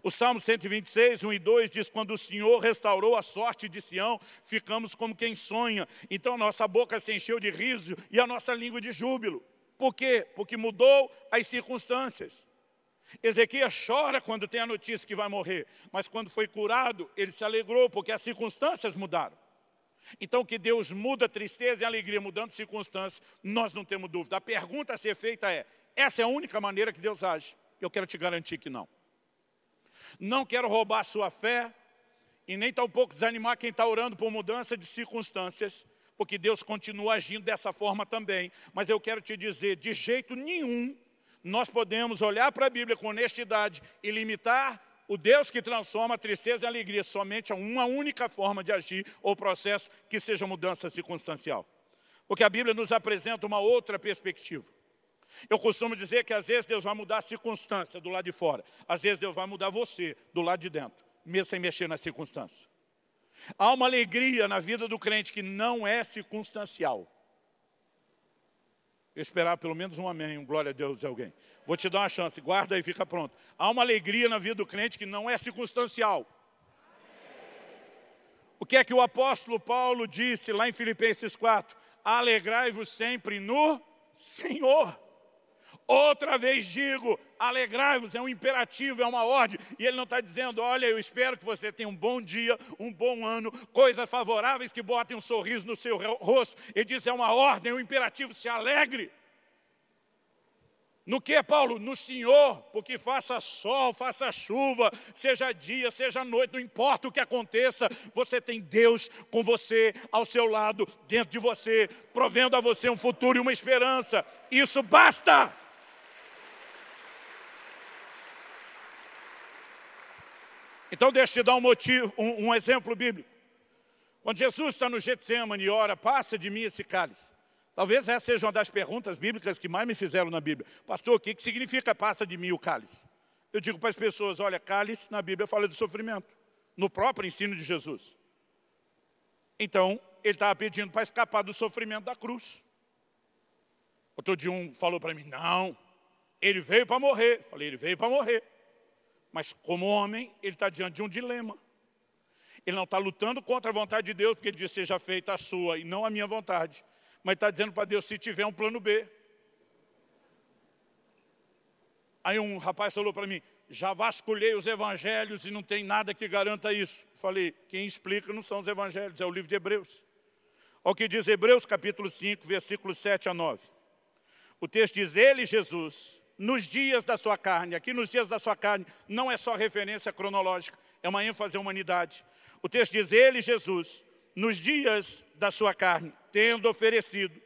O Salmo 126, 1 e 2 diz, quando o Senhor restaurou a sorte de Sião, ficamos como quem sonha. Então nossa boca se encheu de riso e a nossa língua de júbilo. Por quê? Porque mudou as circunstâncias. Ezequias chora quando tem a notícia que vai morrer, mas quando foi curado, ele se alegrou, porque as circunstâncias mudaram. Então que Deus muda tristeza e alegria, mudando circunstâncias, nós não temos dúvida. A pergunta a ser feita é, essa é a única maneira que Deus age? Eu quero te garantir que não. Não quero roubar a sua fé e nem tampouco desanimar quem está orando por mudança de circunstâncias, porque Deus continua agindo dessa forma também. Mas eu quero te dizer, de jeito nenhum, nós podemos olhar para a Bíblia com honestidade e limitar o Deus que transforma a tristeza em alegria somente a uma única forma de agir ou processo que seja mudança circunstancial. Porque a Bíblia nos apresenta uma outra perspectiva. Eu costumo dizer que às vezes Deus vai mudar a circunstância do lado de fora. Às vezes Deus vai mudar você do lado de dentro, mesmo sem mexer na circunstância. Há uma alegria na vida do crente que não é circunstancial. Eu esperar pelo menos um amém, um glória a Deus de alguém. Vou te dar uma chance, guarda aí, fica pronto. Há uma alegria na vida do crente que não é circunstancial. O que é que o apóstolo Paulo disse lá em Filipenses 4? Alegrai-vos sempre no Senhor. Outra vez digo, alegrai-vos, é um imperativo, é uma ordem. E ele não está dizendo, olha, eu espero que você tenha um bom dia, um bom ano, coisas favoráveis que botem um sorriso no seu rosto. Ele diz, é uma ordem, é um imperativo, se alegre. No que, Paulo? No Senhor, porque faça sol, faça chuva, seja dia, seja noite, não importa o que aconteça, você tem Deus com você, ao seu lado, dentro de você, provendo a você um futuro e uma esperança. Isso basta! Então deixa eu te dar um, motivo, um, um exemplo bíblico. Quando Jesus está no Getsemane e ora, passa de mim esse cálice. Talvez essa seja uma das perguntas bíblicas que mais me fizeram na Bíblia. Pastor, o que, que significa passa de mim o cálice? Eu digo para as pessoas, olha, cálice na Bíblia fala de sofrimento. No próprio ensino de Jesus. Então, ele estava pedindo para escapar do sofrimento da cruz. Outro dia um falou para mim, não, ele veio para morrer. Falei, ele veio para morrer. Mas como homem, ele está diante de um dilema. Ele não está lutando contra a vontade de Deus, porque ele diz, seja feita a sua e não a minha vontade. Mas está dizendo para Deus, se tiver um plano B. Aí um rapaz falou para mim, já vasculhei os evangelhos e não tem nada que garanta isso. Falei, quem explica não são os evangelhos, é o livro de Hebreus. Olha o que diz Hebreus capítulo 5, versículos 7 a 9. O texto diz, Ele, Jesus, nos dias da sua carne, aqui nos dias da sua carne, não é só referência cronológica, é uma ênfase à humanidade. O texto diz, Ele, Jesus, nos dias da sua carne, tendo oferecido,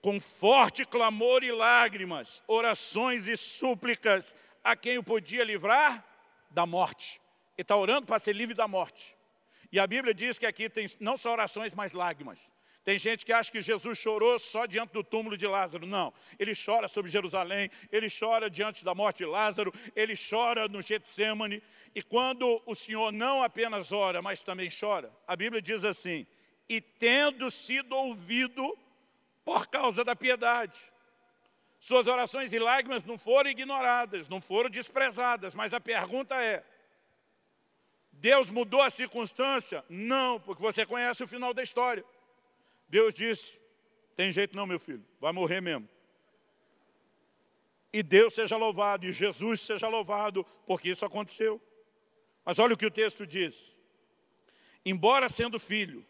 com forte clamor e lágrimas, orações e súplicas, a quem o podia livrar da morte. Ele está orando para ser livre da morte. E a Bíblia diz que aqui tem não só orações, mas lágrimas. Tem gente que acha que Jesus chorou só diante do túmulo de Lázaro. Não, ele chora sobre Jerusalém, ele chora diante da morte de Lázaro, ele chora no Getsemane. E quando o Senhor não apenas ora, mas também chora, a Bíblia diz assim, e tendo sido ouvido por causa da piedade. Suas orações e lágrimas não foram ignoradas, não foram desprezadas, mas a pergunta é, Deus mudou a circunstância? Não, porque você conhece o final da história. Deus disse, tem jeito não, meu filho, vai morrer mesmo. E Deus seja louvado, e Jesus seja louvado, porque isso aconteceu. Mas olha o que o texto diz. Embora sendo filho,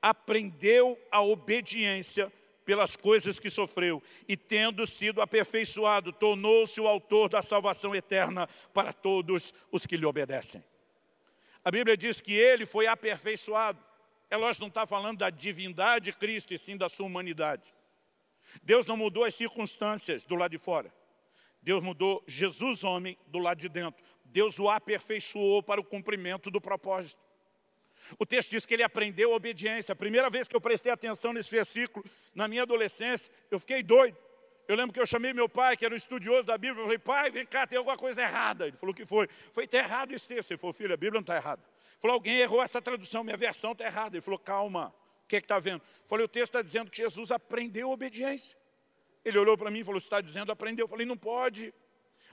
aprendeu a obediência pelas coisas que sofreu, e tendo sido aperfeiçoado, tornou-se o autor da salvação eterna para todos os que lhe obedecem. A Bíblia diz que ele foi aperfeiçoado. É lógico, não está falando da divindade de Cristo, e sim da sua humanidade. Deus não mudou as circunstâncias do lado de fora. Deus mudou Jesus homem do lado de dentro. Deus o aperfeiçoou para o cumprimento do propósito. O texto diz que ele aprendeu obediência. A primeira vez que eu prestei atenção nesse versículo, na minha adolescência, eu fiquei doido. Eu lembro que eu chamei meu pai, que era um estudioso da Bíblia, eu falei, pai, vem cá, tem alguma coisa errada. Ele falou, que foi? Foi, está errado esse texto. Ele falou, filho, a Bíblia não está errada. Ele falou, alguém errou essa tradução, minha versão está errada. Ele falou, calma, o que é está vendo? Eu falei, o texto está dizendo que Jesus aprendeu obediência. Ele olhou para mim e falou, está dizendo aprendeu. Eu falei, não pode.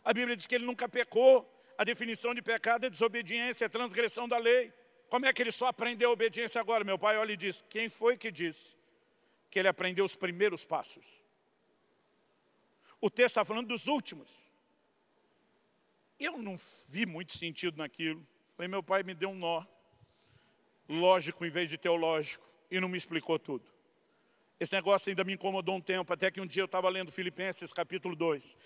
A Bíblia diz que ele nunca pecou. A definição de pecado é desobediência, é transgressão da lei. Como é que ele só aprendeu obediência agora? Meu pai olha e diz, quem foi que disse que ele aprendeu os primeiros passos? O texto está falando dos últimos. Eu não vi muito sentido naquilo. Falei, meu pai me deu um nó. Lógico em vez de teológico. E não me explicou tudo. Esse negócio ainda me incomodou um tempo, até que um dia eu estava lendo Filipenses capítulo 2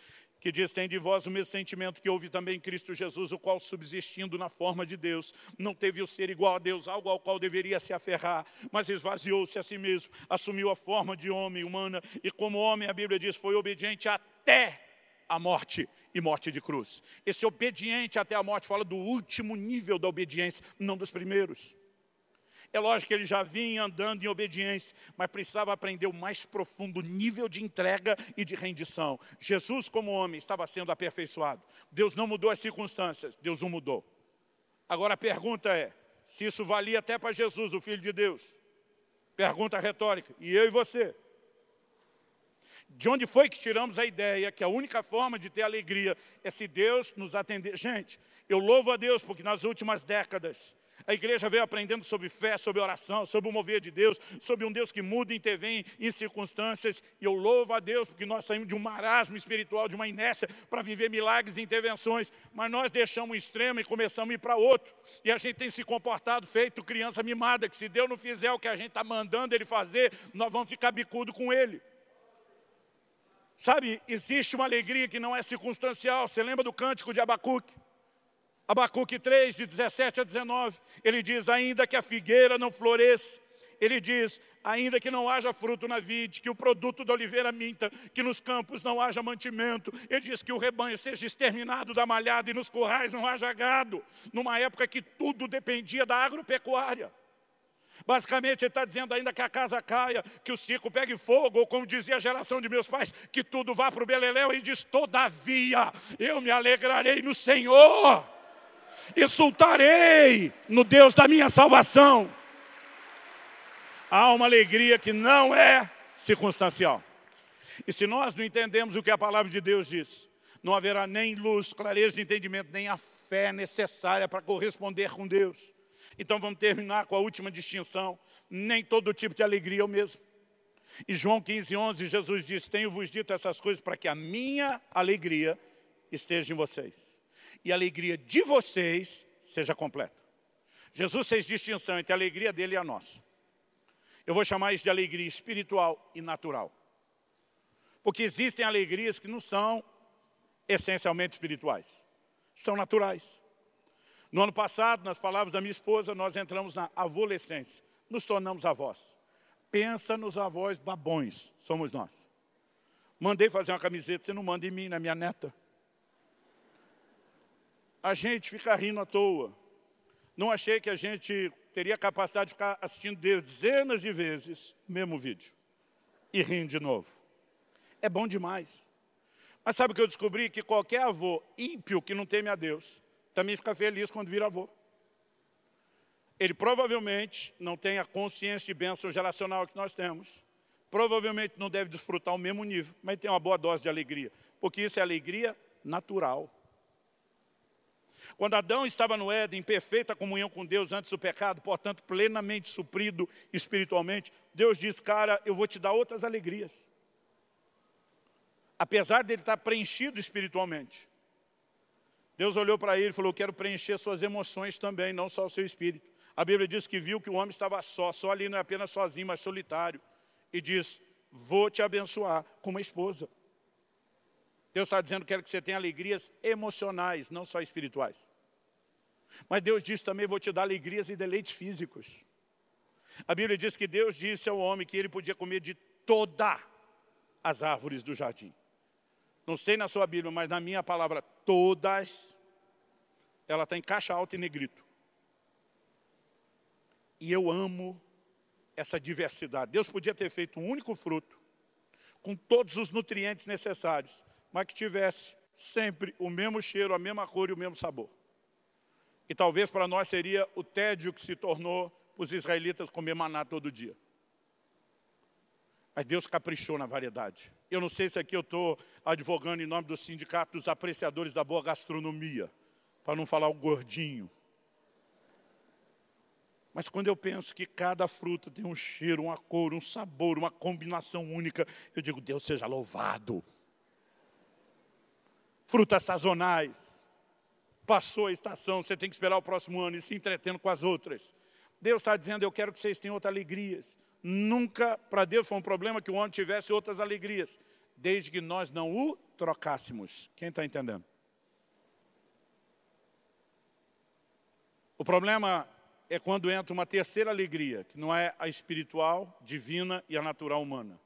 que diz, tem de vós o mesmo sentimento que houve também em Cristo Jesus, o qual subsistindo na forma de Deus, não teve o ser igual a Deus, algo ao qual deveria se aferrar, mas esvaziou-se a si mesmo, assumiu a forma de homem humana, e como homem, a Bíblia diz, foi obediente até a morte e morte de cruz. Esse obediente até a morte fala do último nível da obediência, não dos primeiros. É lógico que ele já vinha andando em obediência, mas precisava aprender o mais profundo nível de entrega e de rendição. Jesus, como homem, estava sendo aperfeiçoado. Deus não mudou as circunstâncias, Deus o mudou. Agora a pergunta é, se isso valia até para Jesus, o Filho de Deus? Pergunta retórica, e eu e você? De onde foi que tiramos a ideia que a única forma de ter alegria é se Deus nos atender? Gente, eu louvo a Deus porque nas últimas décadas a igreja veio aprendendo sobre fé, sobre oração, sobre o mover de Deus, sobre um Deus que muda e intervém em circunstâncias. E eu louvo a Deus porque nós saímos de um marasmo espiritual, de uma inércia para viver milagres e intervenções. Mas nós deixamos um extremo e começamos a ir para outro. E a gente tem se comportado feito criança mimada, que se Deus não fizer o que a gente está mandando ele fazer, nós vamos ficar bicudo com ele. Sabe, existe uma alegria que não é circunstancial. Você lembra do cântico de Abacuque? Abacuque 3, de 17 a 19, ele diz, ainda que a figueira não floresça, ele diz, ainda que não haja fruto na vide, que o produto da oliveira minta, que nos campos não haja mantimento, ele diz que o rebanho seja exterminado da malhada e nos currais não haja gado, numa época que tudo dependia da agropecuária. Basicamente, ele está dizendo ainda que a casa caia, que o circo pegue fogo, ou como dizia a geração de meus pais, que tudo vá para o beleléu, e diz, todavia, eu me alegrarei no Senhor exultarei no Deus da minha salvação. Há uma alegria que não é circunstancial. E se nós não entendemos o que a palavra de Deus diz, não haverá nem luz, clareza de entendimento, nem a fé necessária para corresponder com Deus. Então vamos terminar com a última distinção. Nem todo tipo de alegria é o mesmo. E João 15, 11, Jesus diz, tenho-vos dito essas coisas para que a minha alegria esteja em vocês e a alegria de vocês seja completa. Jesus fez distinção entre a alegria dele e a nossa. Eu vou chamar isso de alegria espiritual e natural. Porque existem alegrias que não são essencialmente espirituais, são naturais. No ano passado, nas palavras da minha esposa, nós entramos na adolescência, nos tornamos avós. Pensa nos avós babões, somos nós. Mandei fazer uma camiseta, você não manda em mim, na minha neta. A gente fica rindo à toa. Não achei que a gente teria capacidade de ficar assistindo dezenas de vezes o mesmo vídeo e rindo de novo. É bom demais. Mas sabe o que eu descobri? Que qualquer avô ímpio que não teme a Deus também fica feliz quando vira avô. Ele provavelmente não tem a consciência de bênção geracional que nós temos. Provavelmente não deve desfrutar o mesmo nível, mas tem uma boa dose de alegria. Porque isso é alegria natural. Quando Adão estava no Éden, em perfeita comunhão com Deus antes do pecado, portanto plenamente suprido espiritualmente, Deus diz, cara, eu vou te dar outras alegrias. Apesar dele estar preenchido espiritualmente. Deus olhou para ele e falou, quero preencher suas emoções também, não só o seu espírito. A Bíblia diz que viu que o homem estava só, só ali não é apenas sozinho, mas solitário. E diz, vou te abençoar com uma esposa. Deus está dizendo que quero que você tenha alegrias emocionais, não só espirituais. Mas Deus diz também, vou te dar alegrias e deleites físicos. A Bíblia diz que Deus disse ao homem que ele podia comer de todas as árvores do jardim. Não sei na sua Bíblia, mas na minha palavra, todas, ela está em caixa alta e negrito. E eu amo essa diversidade. Deus podia ter feito um único fruto, com todos os nutrientes necessários, mas que tivesse sempre o mesmo cheiro, a mesma cor e o mesmo sabor. E talvez para nós seria o tédio que se tornou para os israelitas comer maná todo dia. Mas Deus caprichou na variedade. Eu não sei se aqui eu estou advogando em nome do sindicato dos apreciadores da boa gastronomia, para não falar o gordinho. Mas quando eu penso que cada fruta tem um cheiro, uma cor, um sabor, uma combinação única, eu digo, Deus seja louvado frutas sazonais. Passou a estação, você tem que esperar o próximo ano e se entretendo com as outras. Deus está dizendo, eu quero que vocês tenham outras alegrias. Nunca, para Deus, foi um problema que o homem tivesse outras alegrias, desde que nós não o trocássemos. Quem está entendendo? O problema é quando entra uma terceira alegria, que não é a espiritual, divina e a natural humana.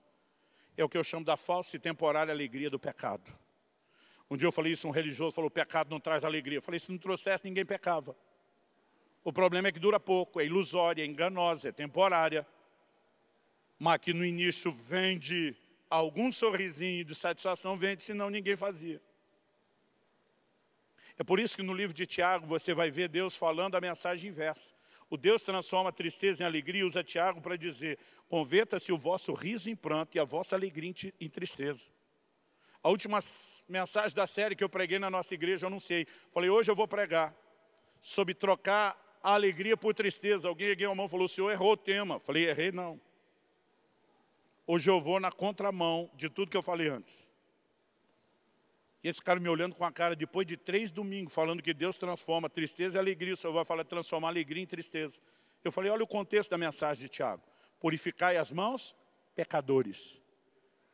É o que eu chamo da falsa e temporária alegria do pecado. Um dia eu falei isso, um religioso falou, pecado não traz alegria. Eu falei, se não trouxesse, ninguém pecava. O problema é que dura pouco, é ilusória, é enganosa, é temporária. Mas que no início vende algum sorrisinho de satisfação, vende, senão ninguém fazia. É por isso que no livro de Tiago você vai ver Deus falando a mensagem inversa. O Deus transforma a tristeza em alegria e usa Tiago para dizer, converta-se o vosso riso em pranto e a vossa alegria em tristeza. A última mensagem da série que eu preguei na nossa igreja, eu anunciei. Falei, hoje eu vou pregar sobre trocar a alegria por tristeza. Alguém ergueu a mão e falou, o senhor errou o tema. Falei, errei não. Hoje eu vou na contramão de tudo que eu falei antes. E esse cara me olhando com a cara, depois de três domingos, falando que Deus transforma tristeza e alegria. O senhor vai falar transformar alegria em tristeza. Eu falei, olha o contexto da mensagem de Tiago. Purificai as mãos, pecadores.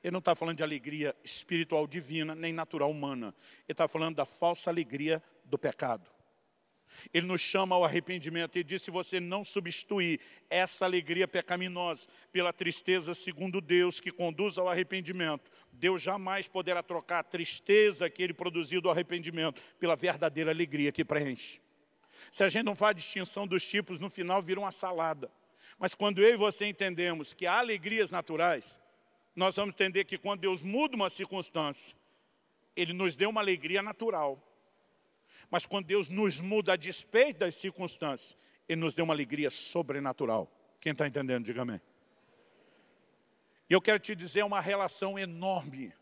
Ele não está falando de alegria espiritual divina, nem natural humana. Ele está falando da falsa alegria do pecado. Ele nos chama ao arrependimento e diz, se você não substituir essa alegria pecaminosa pela tristeza segundo Deus, que conduz ao arrependimento, Deus jamais poderá trocar a tristeza que ele produziu do arrependimento pela verdadeira alegria que preenche. Se a gente não faz distinção dos tipos, no final vira uma salada. Mas quando eu e você entendemos que há alegrias naturais, nós vamos entender que quando Deus muda uma circunstância, Ele nos deu uma alegria natural. Mas quando Deus nos muda a despeito das circunstâncias, Ele nos deu uma alegria sobrenatural. Quem está entendendo, diga amém. E eu quero te dizer uma relação enorme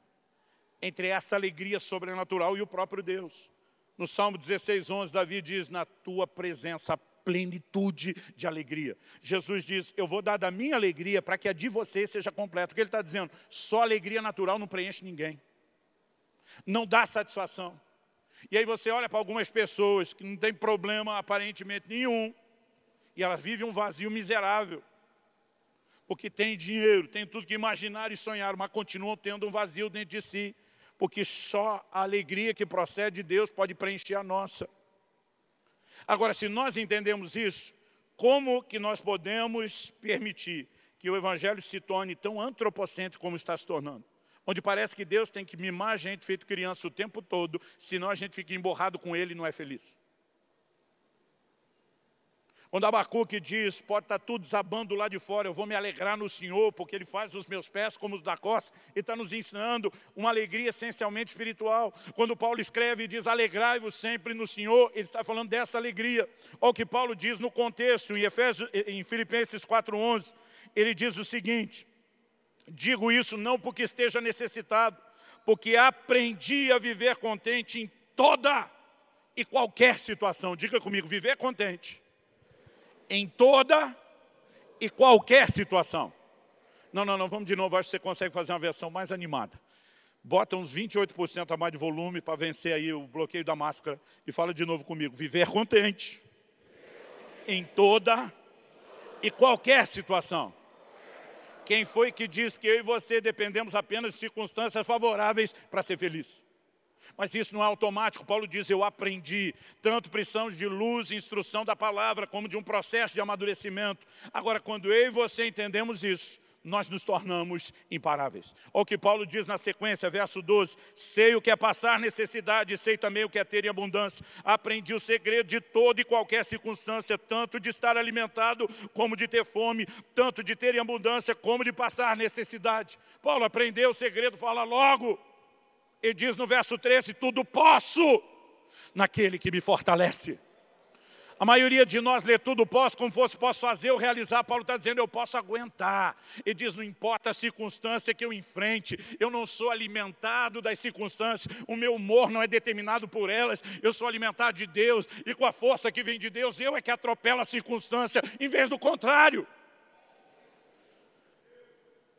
entre essa alegria sobrenatural e o próprio Deus. No Salmo 16, 11, Davi diz, na tua presença plenitude de alegria. Jesus diz, eu vou dar da minha alegria para que a de você seja completa. O que ele está dizendo? Só alegria natural não preenche ninguém. Não dá satisfação. E aí você olha para algumas pessoas que não tem problema aparentemente nenhum, e elas vivem um vazio miserável. porque tem dinheiro, tem tudo que imaginar e sonhar, mas continuam tendo um vazio dentro de si, porque só a alegria que procede de Deus pode preencher a nossa. Agora, se nós entendemos isso, como que nós podemos permitir que o Evangelho se torne tão antropocêntrico como está se tornando? Onde parece que Deus tem que mimar a gente feito criança o tempo todo, senão a gente fica emborrado com Ele e não é feliz. Quando Abacuque diz, pode estar tudo desabando lá de fora, eu vou me alegrar no Senhor, porque Ele faz os meus pés como os da costa, Ele está nos ensinando uma alegria essencialmente espiritual. Quando Paulo escreve e diz, alegrai-vos sempre no Senhor, ele está falando dessa alegria. Olha o que Paulo diz no contexto, em, Efésios, em Filipenses 4,11, ele diz o seguinte, digo isso não porque esteja necessitado, porque aprendi a viver contente em toda e qualquer situação. Diga comigo, viver contente em toda e qualquer situação. Não, não, não, vamos de novo, acho que você consegue fazer uma versão mais animada. Bota uns 28% a mais de volume para vencer aí o bloqueio da máscara e fala de novo comigo. Viver contente em toda e qualquer situação. Quem foi que disse que eu e você dependemos apenas de circunstâncias favoráveis para ser feliz? Mas isso não é automático. Paulo diz, eu aprendi. Tanto precisamos de luz e instrução da palavra, como de um processo de amadurecimento. Agora, quando eu e você entendemos isso, nós nos tornamos imparáveis. Olha o que Paulo diz na sequência, verso 12. Sei o que é passar necessidade, sei também o que é ter em abundância. Aprendi o segredo de toda e qualquer circunstância, tanto de estar alimentado como de ter fome, tanto de ter em abundância como de passar necessidade. Paulo aprendeu o segredo, fala logo. Ele diz no verso 13, tudo posso naquele que me fortalece. A maioria de nós lê tudo posso como fosse posso fazer ou realizar. Paulo está dizendo eu posso aguentar. Ele diz não importa a circunstância que eu enfrente, eu não sou alimentado das circunstâncias, o meu humor não é determinado por elas, eu sou alimentado de Deus e com a força que vem de Deus, eu é que atropelo a circunstância em vez do contrário.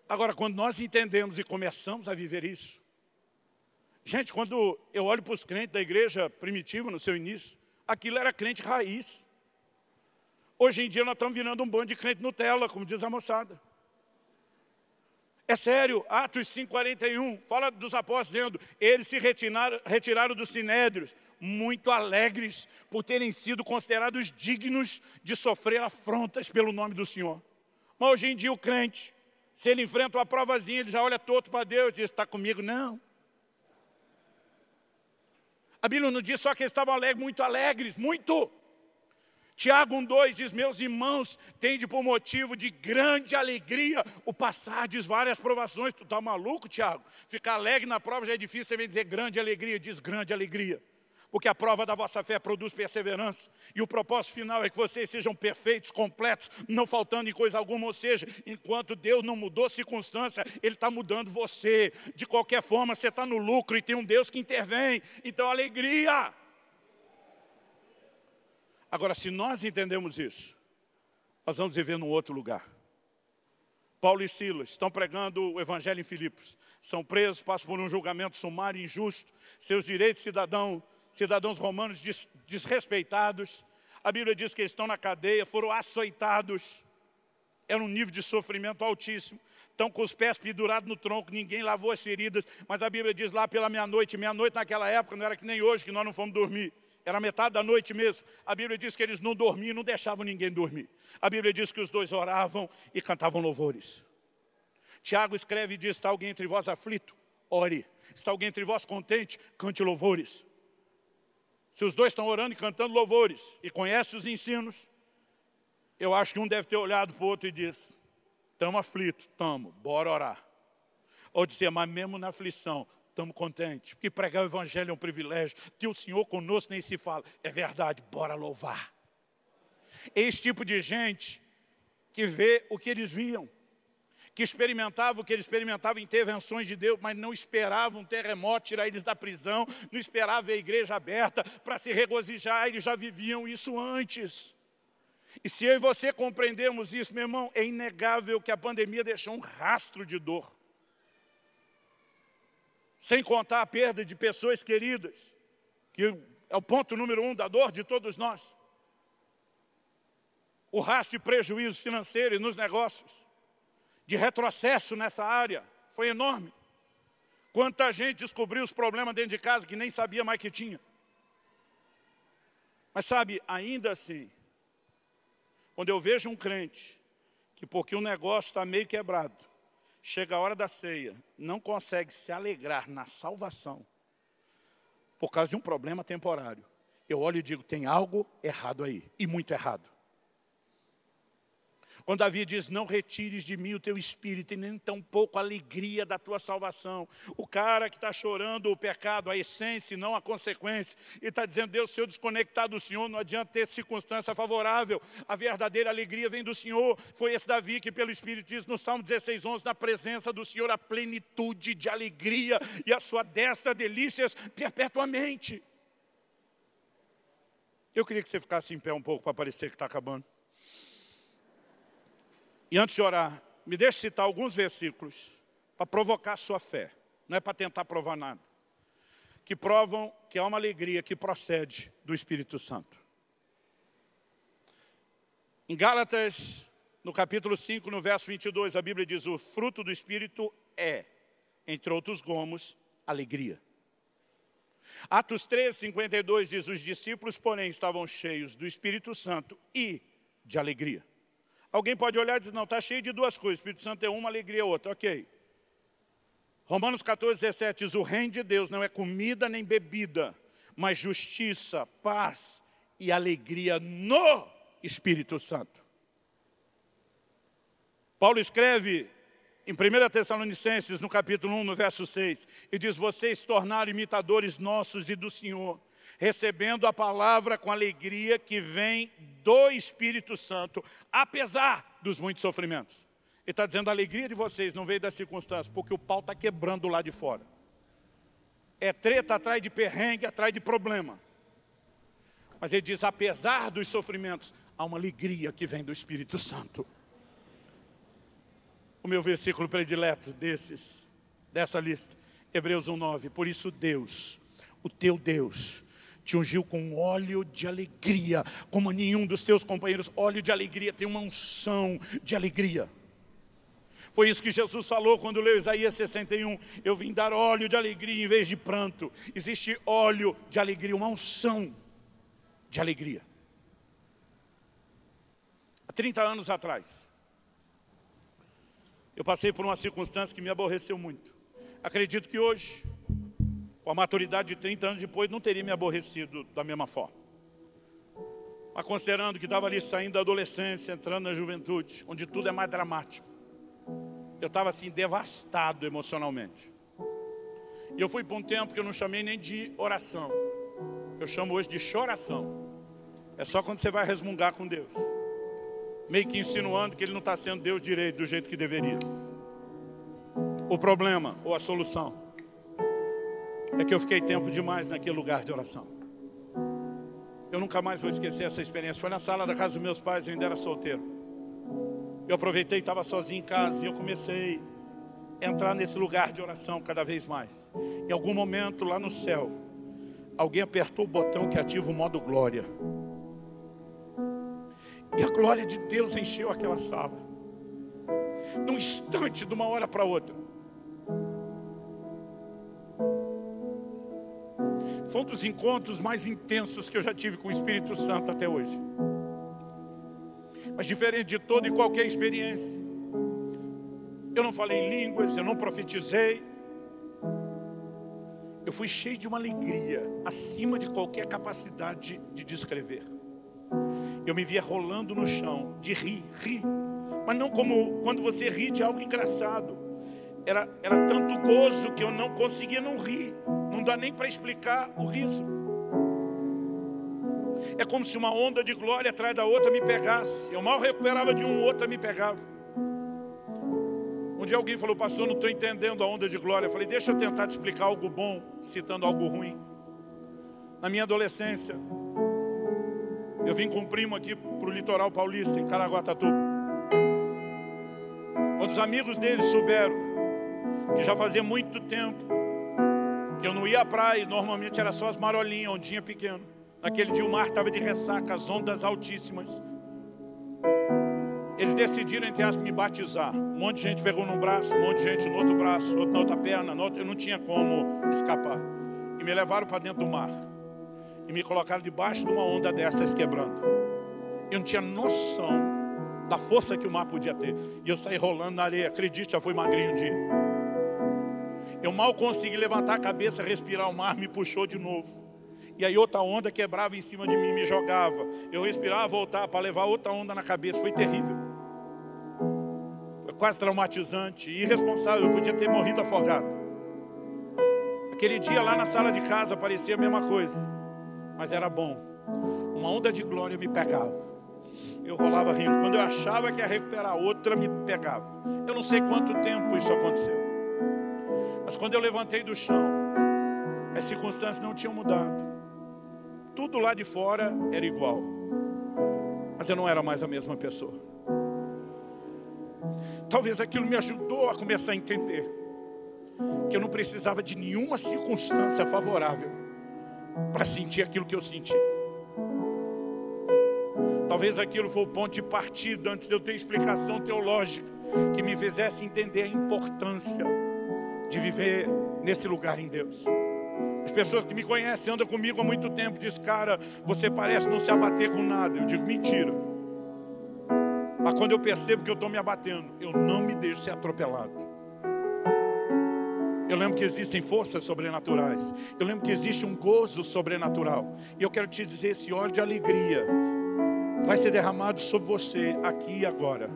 Agora, quando nós entendemos e começamos a viver isso, Gente, quando eu olho para os crentes da igreja primitiva no seu início, aquilo era crente raiz. Hoje em dia nós estamos virando um bando de crente Nutella, como diz a moçada. É sério, Atos 5,41, fala dos apóstolos dizendo, eles se retiraram, retiraram dos sinédrios, muito alegres por terem sido considerados dignos de sofrer afrontas pelo nome do Senhor. Mas hoje em dia o crente, se ele enfrenta uma provazinha, ele já olha todo para Deus e diz, está comigo? Não. A Bíblia não diz só que eles estavam alegres, muito alegres, muito. Tiago 1,2 diz, meus irmãos, tende por motivo de grande alegria o passar de várias provações. Tu está maluco, Tiago? Ficar alegre na prova já é difícil, você vem dizer grande alegria, diz grande alegria porque a prova da vossa fé produz perseverança. E o propósito final é que vocês sejam perfeitos, completos, não faltando em coisa alguma. Ou seja, enquanto Deus não mudou circunstância, Ele está mudando você. De qualquer forma, você está no lucro e tem um Deus que intervém. Então, alegria. Agora, se nós entendemos isso, nós vamos viver num outro lugar. Paulo e Silas estão pregando o evangelho em Filipos. São presos, passam por um julgamento sumário injusto. Seus direitos cidadãos cidadãos romanos des, desrespeitados. A Bíblia diz que eles estão na cadeia, foram açoitados. Era um nível de sofrimento altíssimo. Estão com os pés pendurados no tronco, ninguém lavou as feridas. Mas a Bíblia diz lá pela meia-noite, meia-noite naquela época não era que nem hoje, que nós não fomos dormir. Era metade da noite mesmo. A Bíblia diz que eles não dormiam, não deixavam ninguém dormir. A Bíblia diz que os dois oravam e cantavam louvores. Tiago escreve e diz, está alguém entre vós aflito? Ore. Está alguém entre vós contente? Cante louvores. Se os dois estão orando e cantando louvores e conhecem os ensinos, eu acho que um deve ter olhado para o outro e disse, estamos aflitos, estamos, bora orar. Ou dizer, mas mesmo na aflição, estamos contentes, porque pregar o evangelho é um privilégio, ter o Senhor conosco nem se fala, é verdade, bora louvar. Esse tipo de gente que vê o que eles viam, que experimentavam o que eles experimentavam, intervenções de Deus, mas não esperavam um terremoto tirar eles da prisão, não esperavam a igreja aberta para se regozijar, eles já viviam isso antes. E se eu e você compreendemos isso, meu irmão, é inegável que a pandemia deixou um rastro de dor. Sem contar a perda de pessoas queridas, que é o ponto número um da dor de todos nós. O rastro de prejuízo financeiro e nos negócios de retrocesso nessa área foi enorme. Quanta gente descobriu os problemas dentro de casa que nem sabia mais que tinha. Mas sabe, ainda assim, quando eu vejo um crente que porque o negócio está meio quebrado, chega a hora da ceia, não consegue se alegrar na salvação por causa de um problema temporário, eu olho e digo, tem algo errado aí, e muito errado. Quando Davi diz, não retires de mim o teu espírito e nem tão pouco a alegria da tua salvação. O cara que está chorando o pecado, a essência não a consequência, e está dizendo, Deus, se eu desconectar do Senhor, não adianta ter circunstância favorável. A verdadeira alegria vem do Senhor. Foi esse Davi que pelo Espírito diz no Salmo 16, 11, na presença do Senhor a plenitude de alegria e a sua destra delícias perpetuamente. Eu queria que você ficasse em pé um pouco para parecer que está acabando. E antes de orar, me deixe citar alguns versículos para provocar sua fé. Não é para tentar provar nada. Que provam que há uma alegria que procede do Espírito Santo. Em Gálatas, no capítulo 5, no verso 22, a Bíblia diz, o fruto do Espírito é, entre outros gomos, alegria. Atos 3, 52 diz, os discípulos, porém, estavam cheios do Espírito Santo e de alegria. Alguém pode olhar e dizer, não, está cheio de duas coisas, Espírito Santo é uma, alegria é outra, ok. Romanos 14, 17 diz, o reino de Deus não é comida nem bebida, mas justiça, paz e alegria no Espírito Santo. Paulo escreve em 1 Tessalonicenses, no capítulo 1, no verso 6, e diz, vocês tornaram imitadores nossos e do Senhor, recebendo a palavra com alegria que vem do Espírito Santo, apesar dos muitos sofrimentos. Ele está dizendo, a alegria de vocês não veio das circunstâncias, porque o pau está quebrando lá de fora. É treta atrás de perrengue, atrás de problema. Mas ele diz, apesar dos sofrimentos, há uma alegria que vem do Espírito Santo. O meu versículo predileto desses, dessa lista, Hebreus 1,9. Por isso Deus, o teu Deus, te ungiu com óleo de alegria, como nenhum dos teus companheiros. Óleo de alegria tem uma unção de alegria. Foi isso que Jesus falou quando leu Isaías 61. Eu vim dar óleo de alegria em vez de pranto. Existe óleo de alegria, uma unção de alegria. Há 30 anos atrás, eu passei por uma circunstância que me aborreceu muito. Acredito que hoje, com a maturidade de 30 anos depois, não teria me aborrecido da mesma forma. Mas considerando que estava ali saindo da adolescência, entrando na juventude, onde tudo é mais dramático. Eu estava assim, devastado emocionalmente. E eu fui para um tempo que eu não chamei nem de oração. Eu chamo hoje de choração. É só quando você vai resmungar com Deus. Meio que insinuando que Ele não está sendo Deus direito do jeito que deveria. O problema ou a solução é que eu fiquei tempo demais naquele lugar de oração. Eu nunca mais vou esquecer essa experiência. Foi na sala da casa dos meus pais, eu ainda era solteiro. Eu aproveitei, estava sozinho em casa e eu comecei a entrar nesse lugar de oração cada vez mais. Em algum momento lá no céu, alguém apertou o botão que ativa o modo glória. E a glória de Deus encheu aquela sala. Num instante, de uma hora para outra. Foi um dos encontros mais intensos que eu já tive com o Espírito Santo até hoje. Mas diferente de toda e qualquer experiência, eu não falei línguas, eu não profetizei. Eu fui cheio de uma alegria acima de qualquer capacidade de descrever. Eu me via rolando no chão, de rir, rir. Mas não como quando você ri de algo engraçado. Era, era tanto gozo que eu não conseguia não rir. Não dá nem para explicar o riso. É como se uma onda de glória atrás da outra me pegasse. Eu mal recuperava de um, outra me pegava. Um dia alguém falou, pastor, não estou entendendo a onda de glória. Eu falei, deixa eu tentar te explicar algo bom, citando algo ruim. Na minha adolescência, eu vim com um primo aqui para o litoral paulista, em Caraguatatuba. Quando os amigos dele souberam que já fazia muito tempo que eu não ia à praia, normalmente era só as marolinhas, ondinha pequena. Naquele dia o mar estava de ressaca, as ondas altíssimas. eles decidiram, entre aspas, me batizar. Um monte de gente pegou num braço, um monte de gente no outro braço, outro na outra perna, no outro, eu não tinha como escapar. E me levaram para dentro do mar. E me colocaram debaixo de uma onda dessas quebrando. Eu não tinha noção da força que o mar podia ter. E eu saí rolando na areia. Acredite, já fui magrinho um dia. Eu mal consegui levantar a cabeça, respirar o mar, me puxou de novo. E aí outra onda quebrava em cima de mim, me jogava. Eu respirava, voltava para levar outra onda na cabeça. Foi terrível. Foi quase traumatizante, irresponsável. Eu podia ter morrido afogado. Aquele dia lá na sala de casa parecia a mesma coisa. Mas era bom. Uma onda de glória me pegava. Eu rolava rindo. Quando eu achava que ia recuperar outra, me pegava. Eu não sei quanto tempo isso aconteceu. Mas quando eu levantei do chão, as circunstâncias não tinham mudado tudo lá de fora era igual. Mas eu não era mais a mesma pessoa. Talvez aquilo me ajudou a começar a entender que eu não precisava de nenhuma circunstância favorável para sentir aquilo que eu senti. Talvez aquilo foi o ponto de partida antes de eu ter explicação teológica que me fizesse entender a importância de viver nesse lugar em Deus. As pessoas que me conhecem, andam comigo há muito tempo, diz, cara, você parece não se abater com nada. Eu digo, mentira. Mas quando eu percebo que eu estou me abatendo, eu não me deixo ser atropelado. Eu lembro que existem forças sobrenaturais. Eu lembro que existe um gozo sobrenatural. E eu quero te dizer, esse óleo de alegria vai ser derramado sobre você aqui e agora.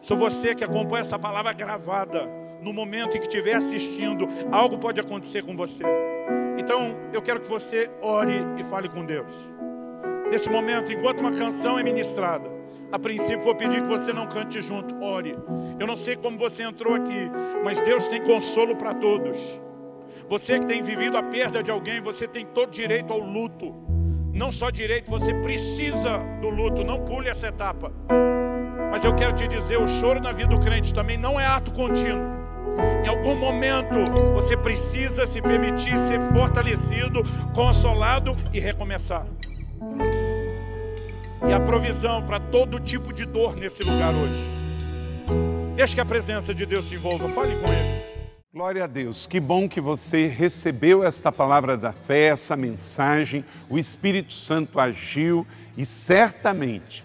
Sobre você que acompanha essa palavra gravada. No momento em que estiver assistindo, algo pode acontecer com você. Então, eu quero que você ore e fale com Deus. Nesse momento, enquanto uma canção é ministrada, a princípio vou pedir que você não cante junto, ore. Eu não sei como você entrou aqui, mas Deus tem consolo para todos. Você que tem vivido a perda de alguém, você tem todo direito ao luto. Não só direito, você precisa do luto, não pule essa etapa. Mas eu quero te dizer, o choro na vida do crente também não é ato contínuo. Em algum momento você precisa se permitir ser fortalecido, consolado e recomeçar. E a provisão para todo tipo de dor nesse lugar hoje. Deixe que a presença de Deus te envolva. Fale com Ele. Glória a Deus, que bom que você recebeu esta palavra da fé, essa mensagem. O Espírito Santo agiu e certamente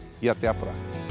e até a próxima.